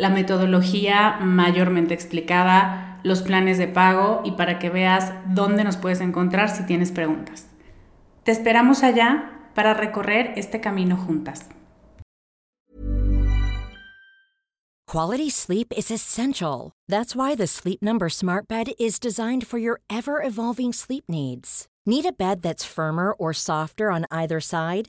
la metodología mayormente explicada, los planes de pago y para que veas dónde nos puedes encontrar si tienes preguntas. Te esperamos allá para recorrer este camino juntas. Quality sleep is essential. That's why the Sleep Number Smart Bed is designed for your ever evolving sleep needs. Need a bed that's firmer or softer on either side?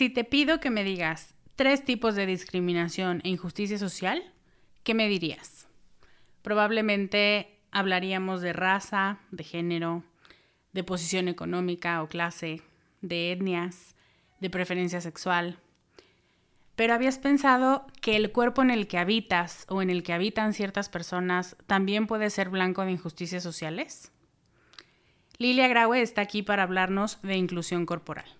Si te pido que me digas tres tipos de discriminación e injusticia social, ¿qué me dirías? Probablemente hablaríamos de raza, de género, de posición económica o clase, de etnias, de preferencia sexual. Pero ¿habías pensado que el cuerpo en el que habitas o en el que habitan ciertas personas también puede ser blanco de injusticias sociales? Lilia Graue está aquí para hablarnos de inclusión corporal.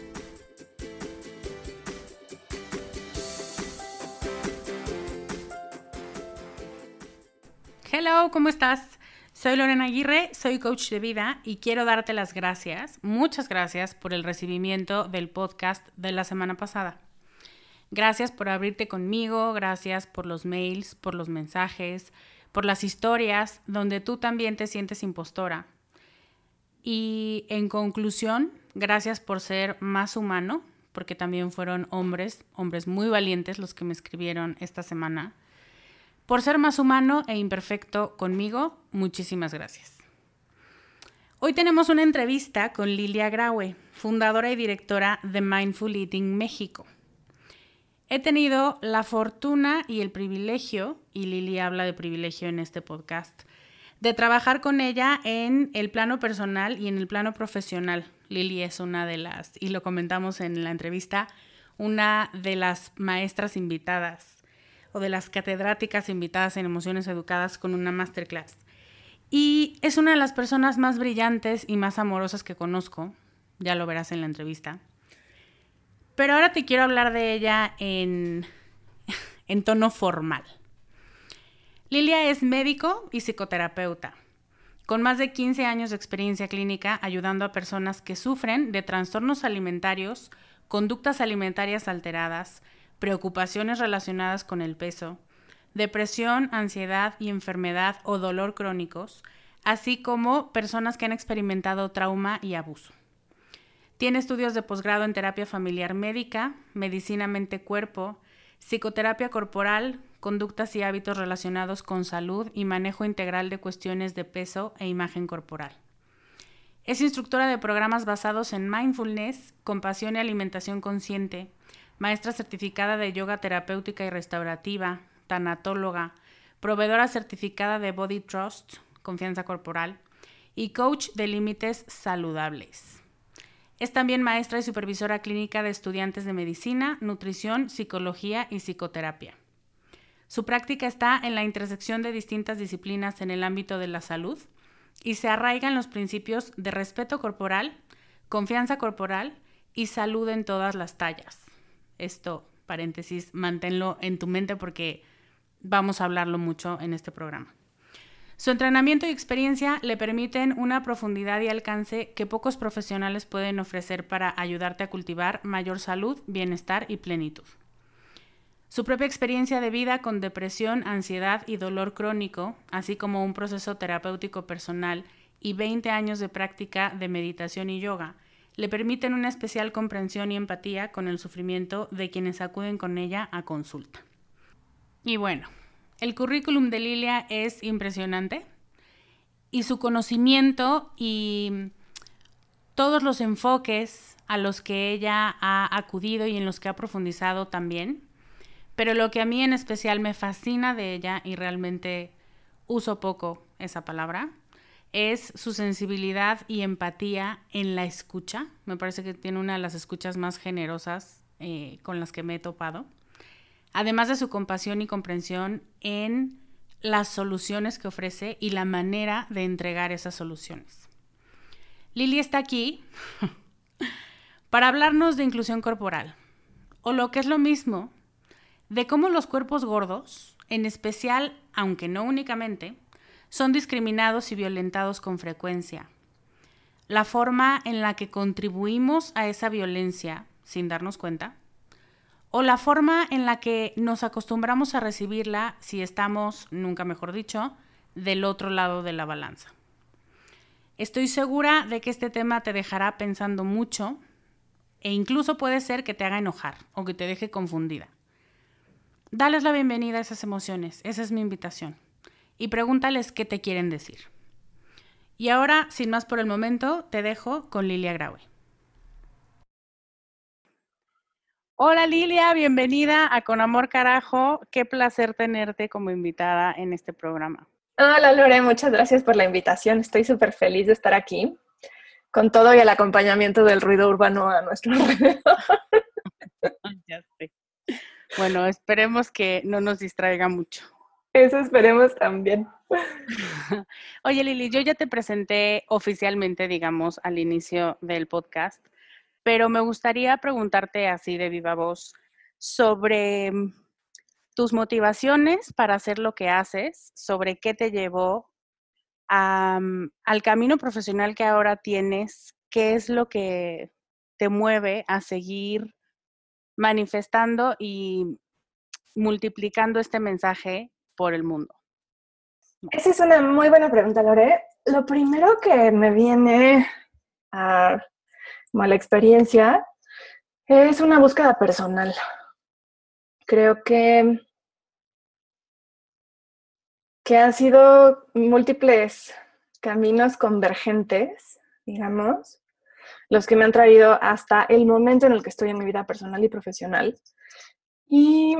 Hello, ¿cómo estás? Soy Lorena Aguirre, soy coach de vida y quiero darte las gracias, muchas gracias por el recibimiento del podcast de la semana pasada. Gracias por abrirte conmigo, gracias por los mails, por los mensajes, por las historias donde tú también te sientes impostora. Y en conclusión, gracias por ser más humano, porque también fueron hombres, hombres muy valientes los que me escribieron esta semana por ser más humano e imperfecto conmigo, muchísimas gracias. Hoy tenemos una entrevista con Lilia Graue, fundadora y directora de Mindful Eating México. He tenido la fortuna y el privilegio, y Lilia habla de privilegio en este podcast, de trabajar con ella en el plano personal y en el plano profesional. Lili es una de las, y lo comentamos en la entrevista, una de las maestras invitadas o de las catedráticas invitadas en Emociones Educadas con una masterclass. Y es una de las personas más brillantes y más amorosas que conozco, ya lo verás en la entrevista. Pero ahora te quiero hablar de ella en, en tono formal. Lilia es médico y psicoterapeuta, con más de 15 años de experiencia clínica ayudando a personas que sufren de trastornos alimentarios, conductas alimentarias alteradas, preocupaciones relacionadas con el peso, depresión, ansiedad y enfermedad o dolor crónicos, así como personas que han experimentado trauma y abuso. Tiene estudios de posgrado en terapia familiar médica, medicina mente-cuerpo, psicoterapia corporal, conductas y hábitos relacionados con salud y manejo integral de cuestiones de peso e imagen corporal. Es instructora de programas basados en mindfulness, compasión y alimentación consciente, maestra certificada de yoga terapéutica y restaurativa, tanatóloga, proveedora certificada de Body Trust, confianza corporal, y coach de límites saludables. Es también maestra y supervisora clínica de estudiantes de medicina, nutrición, psicología y psicoterapia. Su práctica está en la intersección de distintas disciplinas en el ámbito de la salud y se arraiga en los principios de respeto corporal, confianza corporal y salud en todas las tallas. Esto, paréntesis, manténlo en tu mente porque vamos a hablarlo mucho en este programa. Su entrenamiento y experiencia le permiten una profundidad y alcance que pocos profesionales pueden ofrecer para ayudarte a cultivar mayor salud, bienestar y plenitud. Su propia experiencia de vida con depresión, ansiedad y dolor crónico, así como un proceso terapéutico personal y 20 años de práctica de meditación y yoga, le permiten una especial comprensión y empatía con el sufrimiento de quienes acuden con ella a consulta. Y bueno, el currículum de Lilia es impresionante y su conocimiento y todos los enfoques a los que ella ha acudido y en los que ha profundizado también. Pero lo que a mí en especial me fascina de ella y realmente uso poco esa palabra es su sensibilidad y empatía en la escucha. Me parece que tiene una de las escuchas más generosas eh, con las que me he topado además de su compasión y comprensión en las soluciones que ofrece y la manera de entregar esas soluciones. Lili está aquí para hablarnos de inclusión corporal, o lo que es lo mismo, de cómo los cuerpos gordos, en especial, aunque no únicamente, son discriminados y violentados con frecuencia. La forma en la que contribuimos a esa violencia sin darnos cuenta o la forma en la que nos acostumbramos a recibirla si estamos, nunca mejor dicho, del otro lado de la balanza. Estoy segura de que este tema te dejará pensando mucho e incluso puede ser que te haga enojar o que te deje confundida. Dales la bienvenida a esas emociones, esa es mi invitación, y pregúntales qué te quieren decir. Y ahora, sin más por el momento, te dejo con Lilia Graue. Hola Lilia, bienvenida a Con Amor Carajo. Qué placer tenerte como invitada en este programa. Hola Lore, muchas gracias por la invitación. Estoy súper feliz de estar aquí con todo y el acompañamiento del ruido urbano a nuestro alrededor. ya sé. Bueno, esperemos que no nos distraiga mucho. Eso esperemos también. Oye Lili, yo ya te presenté oficialmente, digamos, al inicio del podcast pero me gustaría preguntarte así de viva voz sobre mm, tus motivaciones para hacer lo que haces, sobre qué te llevó mm, al camino profesional que ahora tienes, qué es lo que te mueve a seguir manifestando y multiplicando este mensaje por el mundo. Esa es una muy buena pregunta, Lore. Lo primero que me viene a mala experiencia, es una búsqueda personal. Creo que, que han sido múltiples caminos convergentes, digamos, los que me han traído hasta el momento en el que estoy en mi vida personal y profesional. Y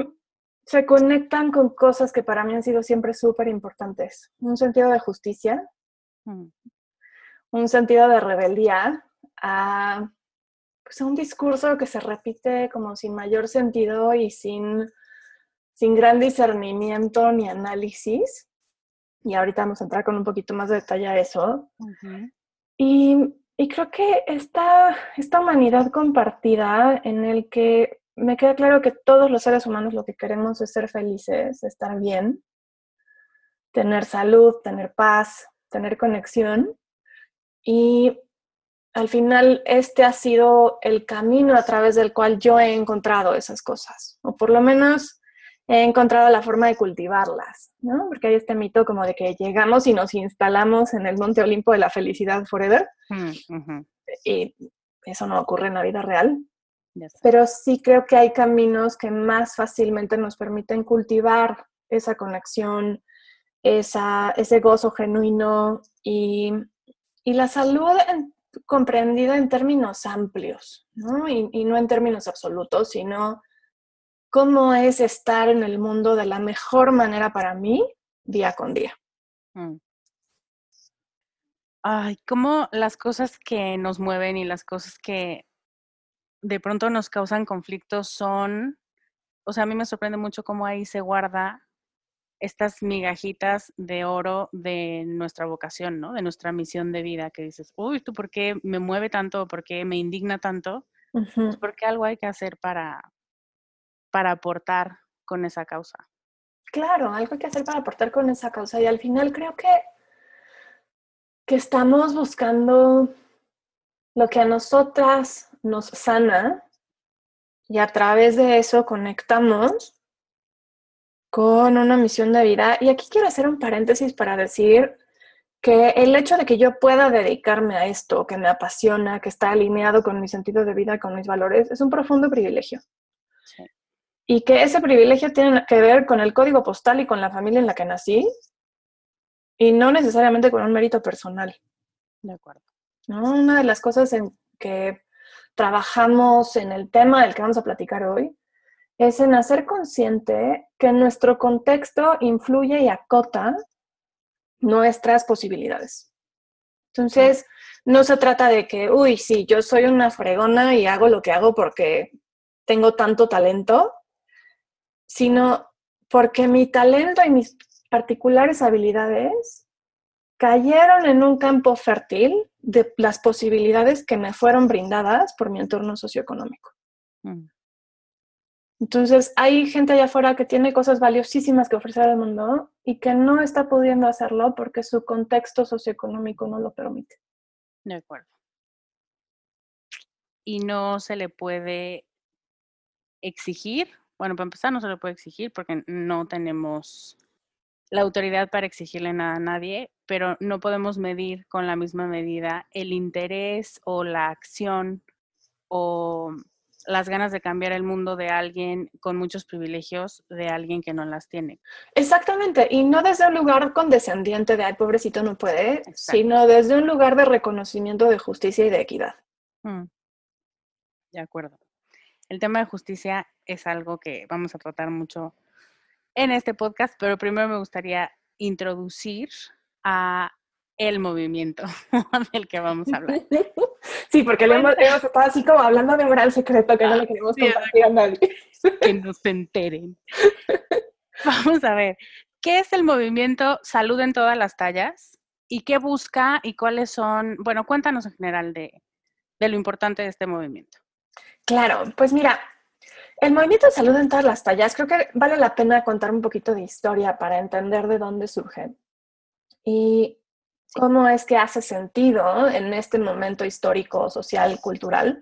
se conectan con cosas que para mí han sido siempre súper importantes. Un sentido de justicia, mm. un sentido de rebeldía, a, pues un discurso que se repite como sin mayor sentido y sin, sin gran discernimiento ni análisis. Y ahorita vamos a entrar con un poquito más de detalle a eso. y, y, creo que esta, esta humanidad compartida en el que me queda claro que todos los seres humanos lo que queremos es ser felices, estar bien, tener salud, tener paz, tener conexión. Y al final este ha sido el camino a través del cual yo he encontrado esas cosas, o por lo menos he encontrado la forma de cultivarlas, ¿no? Porque hay este mito como de que llegamos y nos instalamos en el Monte Olimpo de la felicidad forever. Mm, Y eso no ocurre en la vida real. Pero sí creo que hay caminos que más fácilmente nos permiten cultivar esa conexión, esa, ese gozo genuino y, y la salud comprendida en términos amplios, ¿no? Y, y, no en términos absolutos, sino cómo es estar en el mundo de la mejor manera para mí día con día. Mm. Ay, cómo las cosas que nos mueven y las cosas que de pronto nos causan conflictos son, o sea, a mí me sorprende mucho cómo ahí se guarda estas migajitas de oro de nuestra vocación, ¿no? De nuestra misión de vida, que dices, uy, ¿tú por qué me mueve tanto? ¿Por qué me indigna tanto? Pues porque algo hay que hacer para, para aportar con esa causa. Claro, algo hay que hacer para aportar con esa causa. Y al final creo que, que estamos buscando lo que a nosotras nos sana y a través de eso conectamos con una misión de vida. Y aquí quiero hacer un paréntesis para decir que el hecho de que yo pueda dedicarme a esto, que me apasiona, que está alineado con mi sentido de vida, con mis valores, es un profundo privilegio. Y que ese privilegio tiene que ver con el código postal y con la familia en la que nací, y no necesariamente con un mérito personal. De acuerdo. Una de las cosas en que trabajamos en el tema del que vamos a platicar hoy es en hacer consciente que nuestro contexto influye y acota nuestras posibilidades. Entonces, no se trata de que, uy, sí, yo soy una fregona y hago lo que hago porque tengo tanto talento, sino porque mi talento y mis particulares habilidades cayeron en un campo fértil de las posibilidades que me fueron brindadas por mi entorno socioeconómico. Mm. Entonces, hay gente allá afuera que tiene cosas valiosísimas que ofrecer al mundo y que no está pudiendo hacerlo porque su contexto socioeconómico no lo permite. De acuerdo. Y no se le puede exigir, bueno, para empezar no se le puede exigir porque no tenemos la autoridad para exigirle nada a nadie, pero no podemos medir con la misma medida el interés o la acción o las ganas de cambiar el mundo de alguien con muchos privilegios de alguien que no las tiene. Exactamente, y no desde un lugar condescendiente de, ay, pobrecito no puede, sino desde un lugar de reconocimiento de justicia y de equidad. Mm. De acuerdo. El tema de justicia es algo que vamos a tratar mucho en este podcast, pero primero me gustaría introducir a el movimiento del que vamos a hablar. Sí, porque hemos, estado así como hablando de un gran secreto que no le queremos compartir a nadie. Que no se enteren. Vamos a ver, ¿qué es el movimiento Salud en todas las tallas? ¿Y qué busca y cuáles son? Bueno, cuéntanos en general de, de lo importante de este movimiento. Claro, pues mira, el movimiento de salud en todas las tallas, creo que vale la pena contar un poquito de historia para entender de dónde surge. Y cómo es que hace sentido en este momento histórico, social, cultural.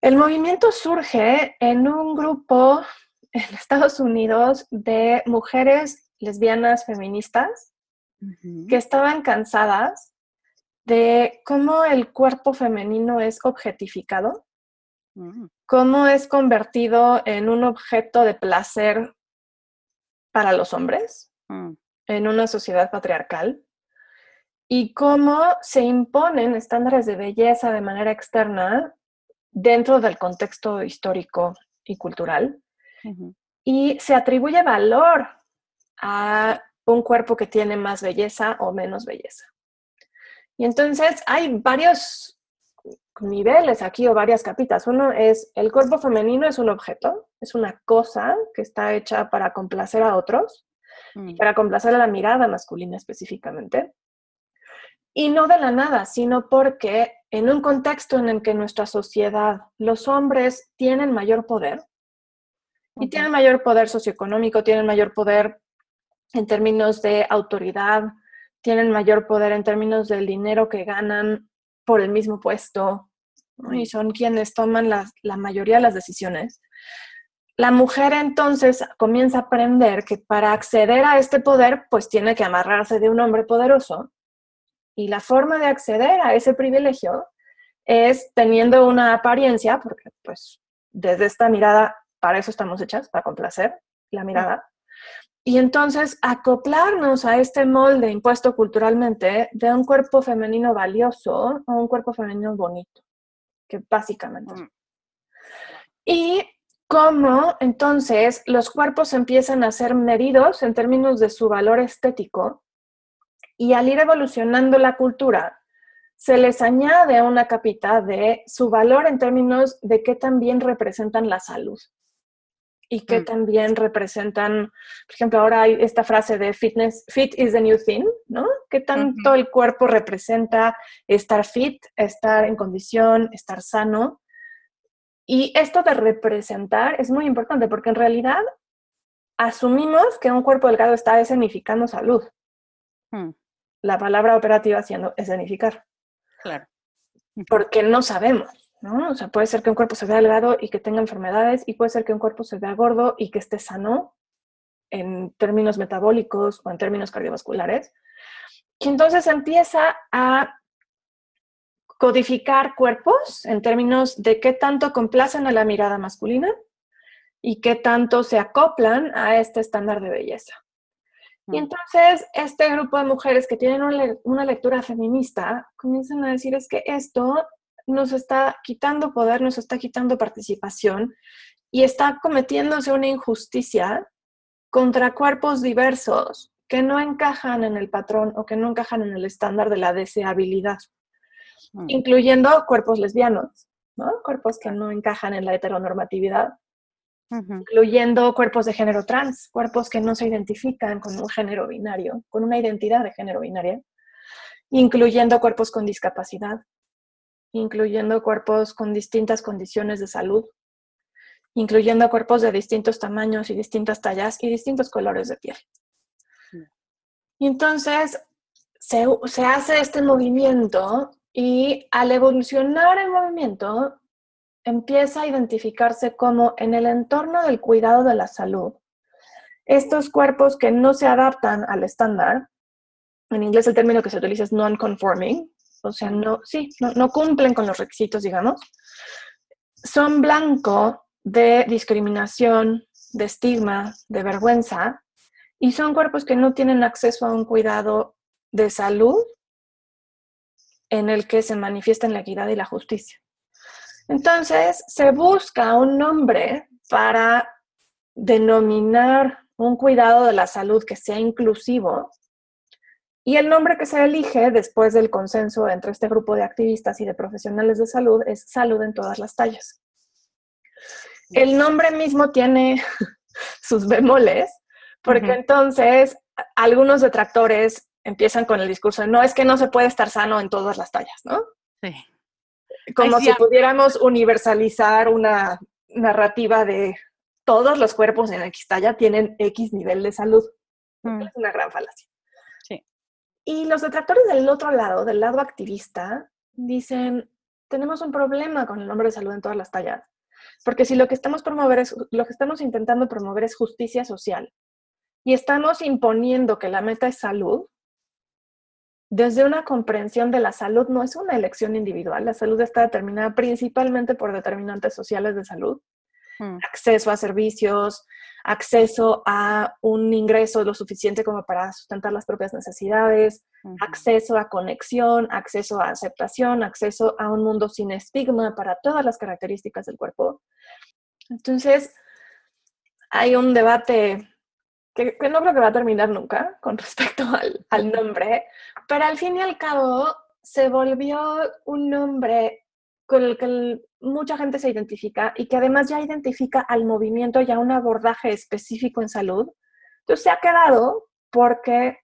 El movimiento surge en un grupo en Estados Unidos de mujeres lesbianas feministas que estaban cansadas de cómo el cuerpo femenino es objetificado, mm. cómo es convertido en un objeto de placer para los hombres mm. En una sociedad patriarcal y cómo se imponen estándares de belleza de manera externa dentro del contexto histórico y cultural. Y se atribuye valor a un cuerpo que tiene más belleza o menos belleza. Y entonces hay varios niveles aquí o varias capitas. Uno es el cuerpo femenino es un objeto, es una cosa que está hecha para complacer a otros, mm. para complacer a la mirada masculina específicamente. Y no de la nada, sino porque en un contexto en el que nuestra sociedad, los hombres tienen mayor poder, y tienen mayor poder socioeconómico, tienen mayor poder en términos de autoridad, tienen mayor poder en términos del dinero que ganan por el mismo puesto, y son quienes toman la, la mayoría de las decisiones. La mujer entonces comienza a aprender que para acceder a este poder, pues tiene que amarrarse de un hombre poderoso. Y la forma de acceder a ese privilegio es teniendo una apariencia, porque pues desde esta mirada, para eso estamos hechas, para complacer la mirada. Y entonces acoplarnos a este molde impuesto culturalmente de un cuerpo femenino valioso o un cuerpo femenino bonito, que básicamente. Mm. Y cómo entonces los cuerpos empiezan a ser medidos en términos de su valor estético y al ir evolucionando la cultura, se les añade una capita de su valor en términos de qué también representan la salud y qué mm. también representan, por ejemplo, ahora hay esta frase de fitness, fit is the new thing, ¿no? ¿Qué tanto el cuerpo representa estar fit, estar en condición, estar sano? Y esto de representar es muy importante porque en realidad asumimos que un cuerpo delgado está escenificando salud. Mm. La palabra operativa siendo escenificar. Claro. Porque no sabemos, ¿no? O sea, puede ser que un cuerpo se vea delgado y que tenga enfermedades y puede ser que un cuerpo se vea gordo y que esté sano en términos metabólicos o en términos cardiovasculares. Y entonces empieza a codificar cuerpos en términos de qué tanto complacen a la mirada masculina y qué tanto se acoplan a este estándar de belleza. Y mm. entonces este grupo de mujeres que tienen una lectura feminista comienzan a decir es que esto nos está quitando poder, nos está quitando participación y está cometiéndose una injusticia contra cuerpos diversos que no encajan en el patrón o que no encajan en el estándar de la deseabilidad, mm. incluyendo cuerpos lesbianos, ¿no? Cuerpos que no encajan en la heteronormatividad incluyendo cuerpos de género trans, cuerpos que no se identifican con un género binario, con una identidad de género binaria, incluyendo cuerpos con discapacidad, incluyendo cuerpos con distintas condiciones de salud, incluyendo cuerpos de distintos tamaños y distintas tallas y distintos colores de piel. Y entonces se, se hace este movimiento y al evolucionar el movimiento empieza a identificarse como en el entorno del cuidado de la salud, estos cuerpos que no se adaptan al estándar, en inglés el término que se utiliza es non-conforming, o sea, no, sí, no, cumplen con los requisitos, digamos, son blanco de discriminación, de estigma, de vergüenza, y son cuerpos que no tienen acceso a un cuidado de salud en el que se manifiesten la equidad y la justicia. Entonces, se busca un nombre para denominar un cuidado de la salud que sea inclusivo. Y el nombre que se elige después del consenso entre este grupo de activistas y de profesionales de salud es salud en todas las tallas. El nombre mismo tiene sus bemoles, porque entonces algunos detractores empiezan con el discurso de no, es que no se puede estar sano en todas las tallas, ¿no? Sí como si pudiéramos universalizar una narrativa de todos los cuerpos en X talla tienen X nivel de salud. Mm. Es una gran falacia. Sí. Y los detractores del otro lado, del lado activista, dicen, tenemos un problema con el nombre de salud en todas las tallas. Porque si lo que estamos promover es, lo que estamos intentando promover es justicia social y estamos imponiendo que la meta es salud, desde una comprensión de la salud no es una elección individual, la salud está determinada principalmente por determinantes sociales de salud, mm. acceso a servicios, acceso a un ingreso lo suficiente como para sustentar las propias necesidades, acceso a conexión, acceso a aceptación, acceso a un mundo sin estigma para todas las características del cuerpo. Entonces, hay un debate que, no creo que va a terminar nunca con respecto al, nombre, pero al fin y al cabo se volvió un nombre con el que mucha gente se identifica y que además ya identifica al movimiento ya un abordaje específico en salud. Entonces se ha quedado porque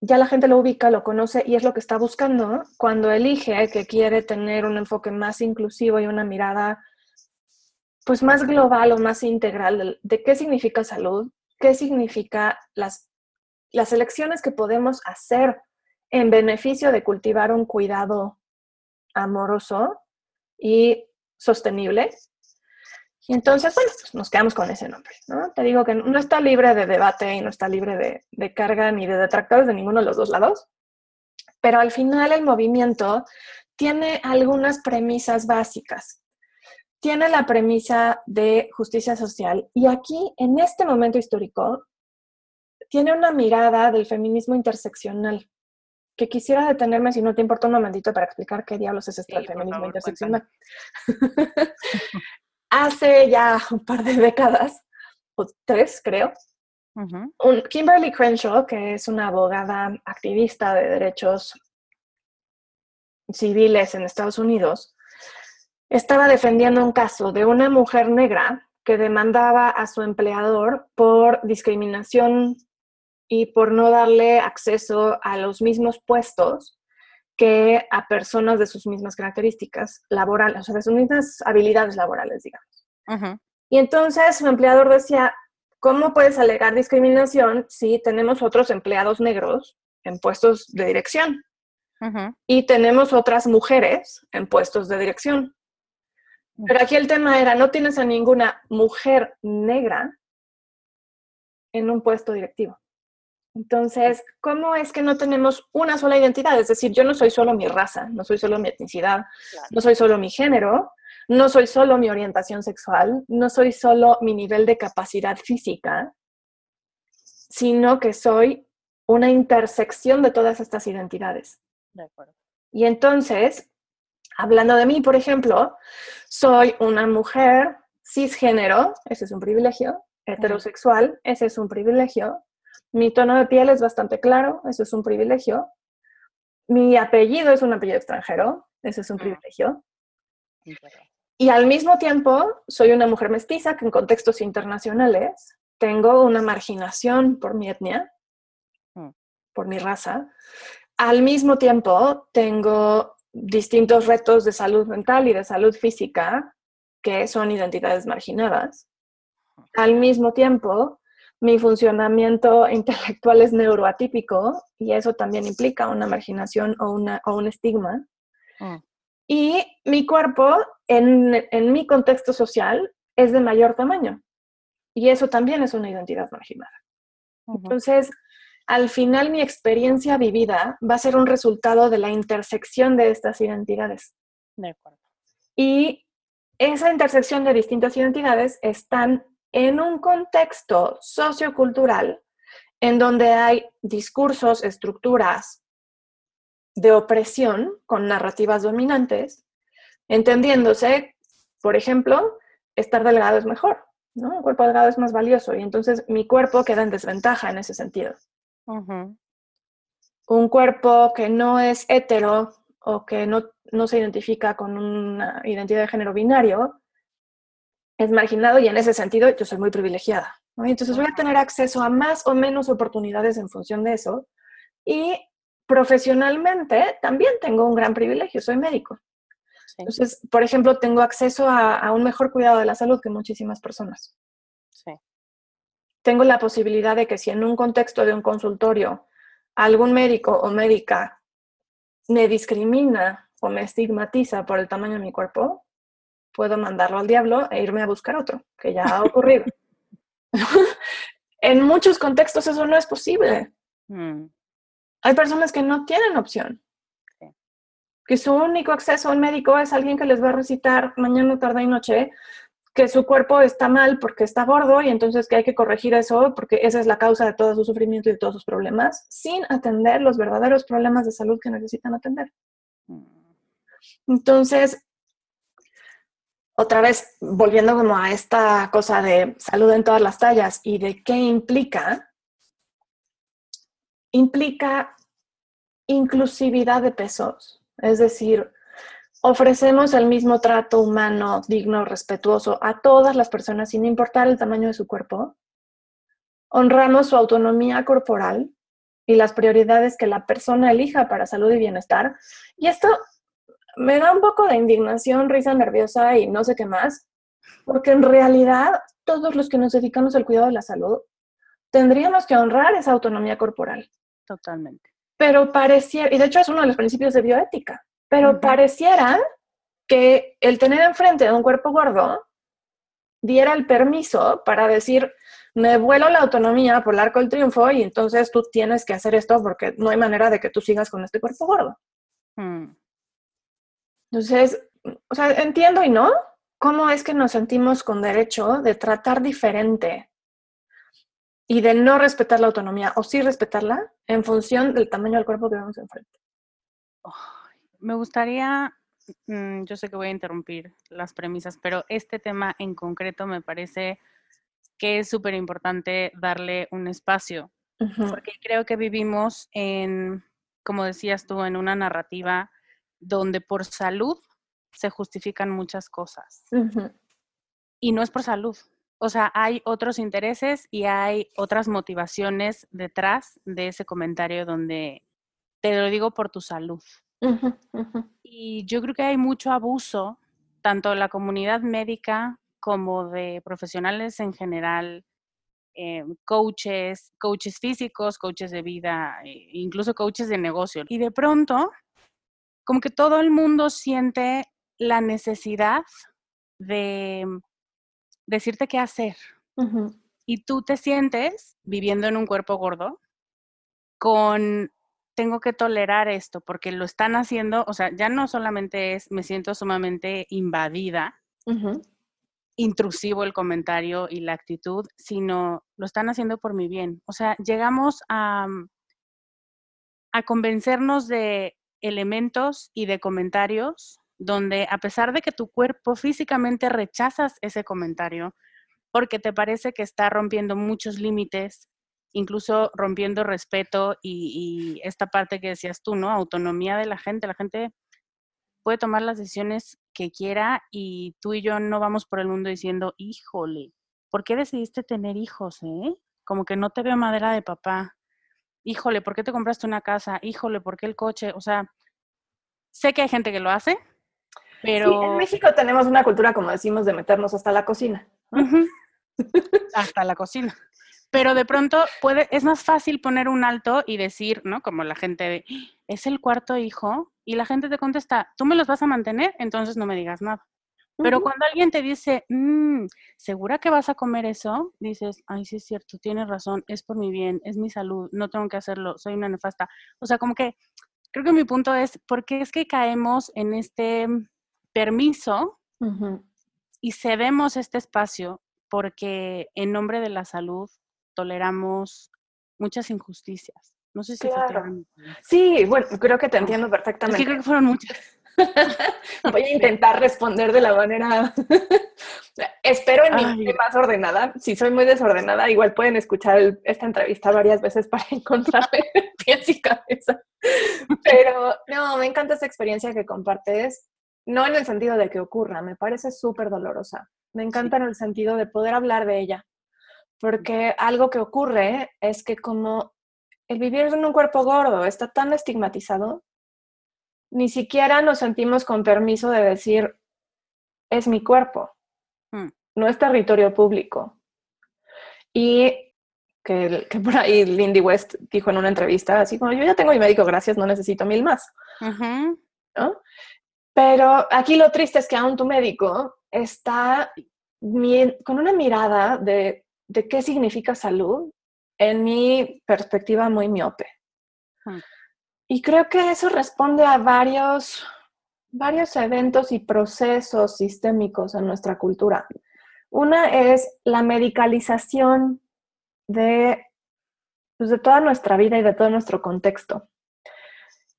ya la gente lo ubica, lo conoce y es lo que está buscando cuando elige que quiere tener un enfoque más inclusivo y una mirada pues más global o más integral de qué significa salud, qué significa las, las elecciones que podemos hacer en beneficio de cultivar un cuidado amoroso y sostenible. Y entonces, bueno, pues nos quedamos con ese nombre, ¿no? Te digo que no está libre de debate y no está libre de, de carga ni de detractores de ninguno de los dos lados, pero al final el movimiento tiene algunas premisas básicas. Tiene la premisa de justicia social y aquí, en este momento histórico, tiene una mirada del feminismo interseccional que quisiera detenerme, si no te importa un momentito, para explicar qué diablos es esto del feminismo interseccional. Hace ya un par de décadas, o tres creo, Kimberly Crenshaw, que es una abogada activista de derechos civiles en Estados Unidos, estaba defendiendo un caso de una mujer negra que demandaba a su empleador por discriminación y por no darle acceso a los mismos puestos que a personas de sus mismas características laborales, o sea, de sus mismas habilidades laborales, digamos. Y entonces su empleador decía, ¿cómo puedes alegar discriminación si tenemos otros empleados negros en puestos de dirección? Y tenemos otras mujeres en puestos de dirección. Pero aquí el tema era, no tienes a ninguna mujer negra en un puesto directivo. Entonces, ¿cómo es que no tenemos una sola identidad? Es decir, yo no soy solo mi raza, no soy solo mi etnicidad, no soy solo mi género, no soy solo mi orientación sexual, no soy solo mi nivel de capacidad física, sino que soy una intersección de todas estas identidades. De acuerdo. Y entonces, hablando de mí, por ejemplo, soy una mujer cisgénero, ese es un privilegio, heterosexual, ese es un privilegio, mi tono de piel es bastante claro, eso es un privilegio. Mi apellido es un apellido extranjero, eso es un mm. privilegio. Y al mismo tiempo, soy una mujer mestiza que en contextos internacionales tengo una marginación por mi etnia, mm. por mi raza. Al mismo tiempo, tengo distintos retos de salud mental y de salud física que son identidades marginadas. Al mismo tiempo, mi funcionamiento intelectual es neuroatípico y eso también implica una marginación o, una, o un estigma. Mm. Y mi cuerpo, en, en, mi contexto social, es de mayor tamaño. Y eso también es una identidad marginada. Entonces, al final mi experiencia vivida va a ser un resultado de la intersección de estas identidades. De acuerdo. Y esa intersección de distintas identidades están en un contexto sociocultural en donde hay discursos, estructuras de opresión con narrativas dominantes, entendiéndose, por ejemplo, estar delgado es mejor, ¿no? Un cuerpo delgado es más valioso y entonces mi cuerpo queda en desventaja en ese sentido. Un cuerpo que no es hetero o que no, no se identifica con una identidad de género binario es marginado y en ese sentido yo soy muy privilegiada. Entonces voy a tener acceso a más o menos oportunidades en función de eso. Y profesionalmente también tengo un gran privilegio, soy médico. Entonces, por ejemplo, tengo acceso a, un mejor cuidado de la salud que muchísimas personas. Tengo la posibilidad de que si en un contexto de un consultorio algún médico o médica me discrimina o me estigmatiza por el tamaño de mi cuerpo, puedo mandarlo al diablo e irme a buscar otro, que ya ha ocurrido. en muchos contextos eso no es posible. Mm. Hay personas que no tienen opción. Que su único acceso a un médico es alguien que les va a recitar mañana, tarde y noche que su cuerpo está mal porque está gordo y entonces que hay que corregir eso porque esa es la causa de todo su sufrimiento y de todos sus problemas, sin atender los verdaderos problemas de salud que necesitan atender. Entonces, otra vez, volviendo como a esta cosa de salud en todas las tallas y de qué implica, implica inclusividad de pesos. Es decir, ofrecemos el mismo trato humano, digno, respetuoso a todas las personas sin importar el tamaño de su cuerpo. Honramos su autonomía corporal y las prioridades que la persona elija para salud y bienestar. Y esto me da un poco de indignación, risa nerviosa y no sé qué más, porque en realidad todos los que nos dedicamos al cuidado de la salud tendríamos que honrar esa autonomía corporal. Totalmente. Pero pareciera, y de hecho es uno de los principios de bioética, pero pareciera que el tener enfrente a un cuerpo gordo diera el permiso para decir, me vuelo la autonomía por el arco del triunfo y entonces tú tienes que hacer esto porque no hay manera de que tú sigas con este cuerpo gordo. Hmm. Entonces, o sea, entiendo y no cómo es que nos sentimos con derecho de tratar diferente y de no respetar la autonomía o sí respetarla en función del tamaño del cuerpo que vemos enfrente. Me gustaría, mm, yo sé que voy a interrumpir las premisas, pero este tema en concreto me parece que es súper importante darle un espacio, porque creo que vivimos en, como decías tú, en una narrativa donde por salud se justifican muchas cosas. Y no es por salud. O sea, hay otros intereses y hay otras motivaciones detrás de ese comentario donde te lo digo por tu salud. Y yo creo que hay mucho abuso, tanto de la comunidad médica como de profesionales en general, eh, coaches, coaches físicos, coaches de vida, e incluso coaches de negocio. Y de pronto, como que todo el mundo siente la necesidad de decirte qué hacer. Y tú te sientes viviendo en un cuerpo gordo con tengo que tolerar esto porque lo están haciendo, o sea, ya no solamente es me siento sumamente invadida, intrusivo el comentario y la actitud, sino lo están haciendo por mi bien. O sea, llegamos a, a convencernos de elementos y de comentarios donde a pesar de que tu cuerpo físicamente rechazas ese comentario porque te parece que está rompiendo muchos límites, incluso rompiendo respeto y, esta parte que decías tú, ¿no? Autonomía de la gente. La gente puede tomar las decisiones que quiera y tú y yo no vamos por el mundo diciendo, híjole, ¿por qué decidiste tener hijos, eh? Como que no te veo madera de papá. Híjole, ¿por qué te compraste una casa? Híjole, ¿por qué el coche? O sea, sé que hay gente que lo hace, pero... en México tenemos una cultura, como decimos, de meternos hasta la cocina. hasta la cocina. Pero de pronto puede, es más fácil poner un alto y decir, ¿no? Como la gente es el cuarto hijo, y la gente te contesta, tú me los vas a mantener, entonces no me digas nada. Pero cuando alguien te dice, mmm, ¿segura que vas a comer eso? Dices, ay, sí es cierto, tienes razón, es por mi bien, es mi salud, no tengo que hacerlo, soy una nefasta. O sea, como que creo que mi punto es, ¿por qué es que caemos en este permiso y cedemos este espacio porque en nombre de la salud toleramos muchas injusticias. No sé si Sí, bueno, creo que te entiendo perfectamente. Sí, creo que fueron muchas. Voy a intentar responder de la manera. Espero en mi mente más ordenada. Si soy muy desordenada, igual pueden escuchar esta entrevista varias veces para encontrarme pies y cabeza. Pero no, me encanta esa experiencia que compartes no en el sentido de que ocurra, me parece súper dolorosa. Me encanta en el sentido de poder hablar de ella, porque algo que ocurre es que como el vivir en un cuerpo gordo está tan estigmatizado, ni siquiera nos sentimos con permiso de decir, es mi cuerpo, mm. no es territorio público. Y que, que, por ahí Lindy West dijo en una entrevista, así como yo ya tengo mi médico, gracias, no necesito mil más. ¿No? Pero aquí lo triste es que aún tu médico está con una mirada de, qué significa salud, en mi perspectiva muy miope. Hmm. Y creo que eso responde a varios, varios eventos y procesos sistémicos en nuestra cultura. Una es la medicalización de, pues, de toda nuestra vida y de todo nuestro contexto,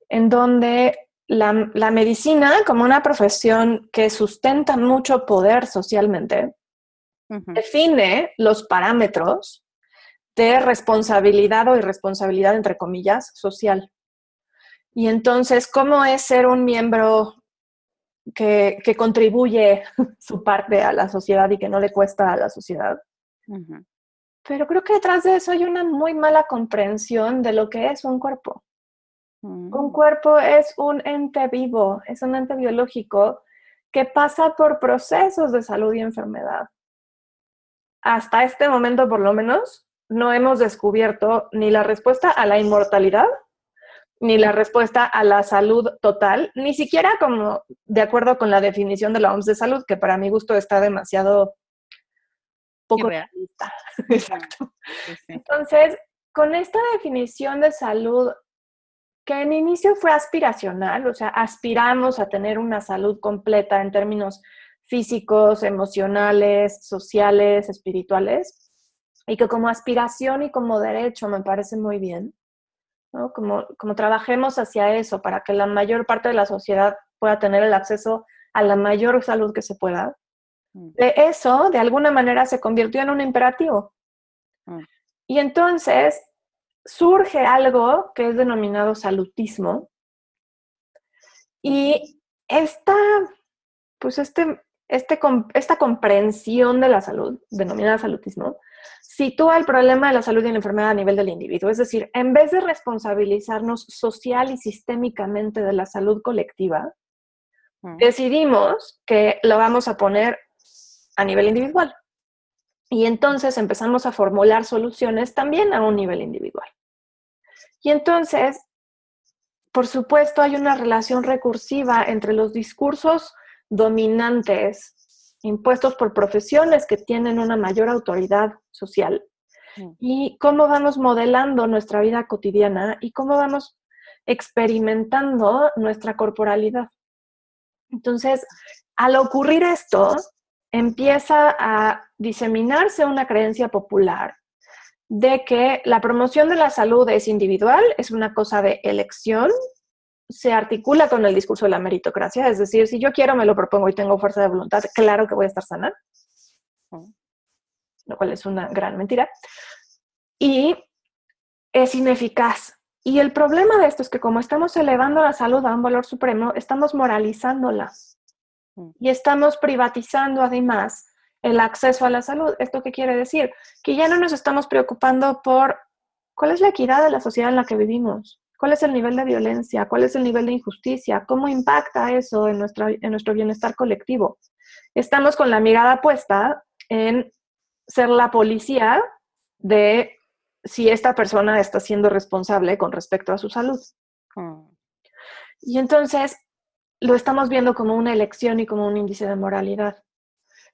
en donde la, medicina como una profesión que sustenta mucho poder socialmente, define los parámetros de responsabilidad o irresponsabilidad, entre comillas, social. Y entonces, ¿cómo es ser un miembro que, contribuye su parte a la sociedad y que no le cuesta a la sociedad? Pero creo que detrás de eso hay una muy mala comprensión de lo que es un cuerpo. Un mm. cuerpo es un ente vivo, es un ente biológico que pasa por procesos de salud y enfermedad. Hasta este momento, por lo menos, no hemos descubierto ni la respuesta a la inmortalidad, ni la respuesta a la salud total, ni siquiera como de acuerdo con la definición de la OMS de salud, que para mi gusto está demasiado poco realista. Exacto. Entonces, con esta definición de salud que en inicio fue aspiracional, o sea, aspiramos a tener una salud completa en términos físicos, emocionales, sociales, espirituales, y que como aspiración y como derecho me parece muy bien, ¿no? Como, como trabajemos hacia eso para que la mayor parte de la sociedad pueda tener el acceso a la mayor salud que se pueda. Mm. De eso, de alguna manera, se convirtió en un imperativo. Mm. Y entonces surge algo que es denominado salutismo. Y esta, pues este, este, esta comprensión de la salud, denominada salutismo, sitúa el problema de la salud y la enfermedad a nivel del individuo. Es decir, en vez de responsabilizarnos social y sistémicamente de la salud colectiva, mm. decidimos que lo vamos a poner a nivel individual. Y entonces empezamos a formular soluciones también a un nivel individual. Y entonces, por supuesto, hay una relación recursiva entre los discursos dominantes impuestos por profesiones que tienen una mayor autoridad social y cómo vamos modelando nuestra vida cotidiana y cómo vamos experimentando nuestra corporalidad. Entonces, al ocurrir esto, empieza a diseminarse una creencia popular de que la promoción de la salud es individual, es una cosa de elección, se articula con el discurso de la meritocracia, es decir, si yo quiero, me lo propongo y tengo fuerza de voluntad, claro que voy a estar sana, lo cual es una gran mentira, y es ineficaz. Y el problema de esto es que como estamos elevando la salud a un valor supremo, estamos moralizándola. Y estamos privatizando además el acceso a la salud. ¿Esto qué quiere decir? Que ya no nos estamos preocupando por cuál es la equidad de la sociedad en la que vivimos, cuál es el nivel de violencia, cuál es el nivel de injusticia, cómo impacta eso en, en nuestro bienestar colectivo. Estamos con la mirada puesta en ser la policía de si esta persona está siendo responsable con respecto a su salud. Mm. Y entonces lo estamos viendo como una elección y como un índice de moralidad.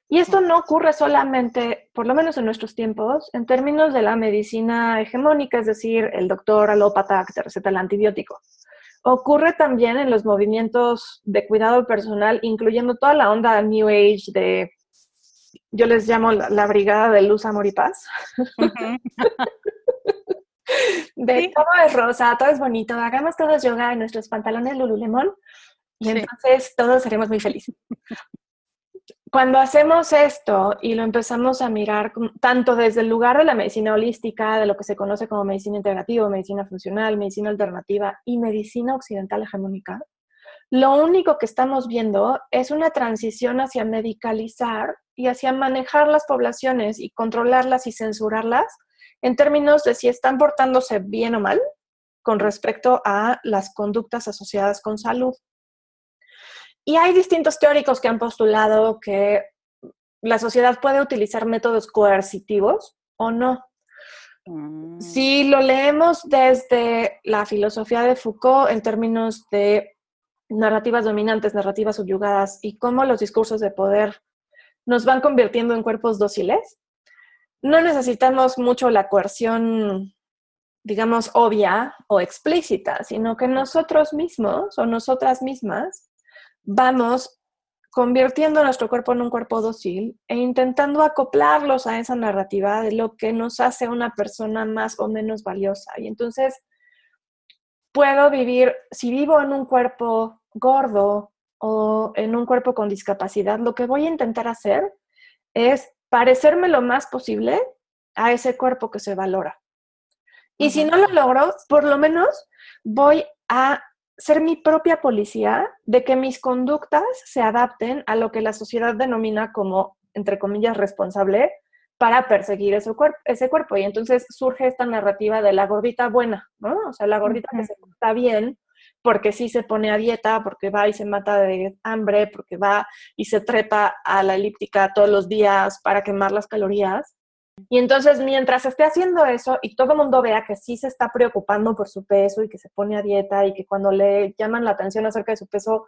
Y esto no ocurre solamente, por lo menos en nuestros tiempos, en términos de la medicina hegemónica, es decir, el doctor alópata que te receta el antibiótico. Ocurre también en los movimientos de cuidado personal, incluyendo toda la onda New Age de, yo les llamo la, brigada de luz, amor y paz. de todo es rosa, todo es bonito, hagamos todos yoga en nuestros pantalones Lululemon y entonces todos seremos muy felices cuando hacemos esto y lo empezamos a mirar tanto desde el lugar de la medicina holística, de lo que se conoce como medicina integrativa, medicina funcional, medicina alternativa y medicina occidental hegemónica, lo único que estamos viendo es una transición hacia medicalizar y hacia manejar las poblaciones y controlarlas y censurarlas en términos de si están portándose bien o mal con respecto a las conductas asociadas con salud. Y hay distintos teóricos que han postulado que la sociedad puede utilizar métodos coercitivos o no. Mm. Si lo leemos desde la filosofía de Foucault en términos de narrativas dominantes, narrativas subyugadas y cómo los discursos de poder nos van convirtiendo en cuerpos dóciles, no necesitamos mucho la coerción, digamos, obvia o explícita, sino que nosotros mismos o nosotras mismas vamos convirtiendo nuestro cuerpo en un cuerpo dócil e intentando acoplarlos a esa narrativa de lo que nos hace una persona más o menos valiosa. Y entonces puedo vivir, si vivo en un cuerpo gordo o en un cuerpo con discapacidad, lo que voy a intentar hacer es parecerme lo más posible a ese cuerpo que se valora. Y si no lo logro, por lo menos voy a ser mi propia policía de que mis conductas se adapten a lo que la sociedad denomina como, entre comillas, responsable para perseguir ese, cuerpo, ese cuerpo. Y entonces surge esta narrativa de la gordita buena, ¿no? O sea, la gordita que se está bien porque sí se pone a dieta, porque va y se mata de hambre, porque va y se trepa a la elíptica todos los días para quemar las calorías. Y entonces, mientras esté haciendo eso y todo el mundo vea que sí se está preocupando por su peso y que se pone a dieta y que cuando le llaman la atención acerca de su peso,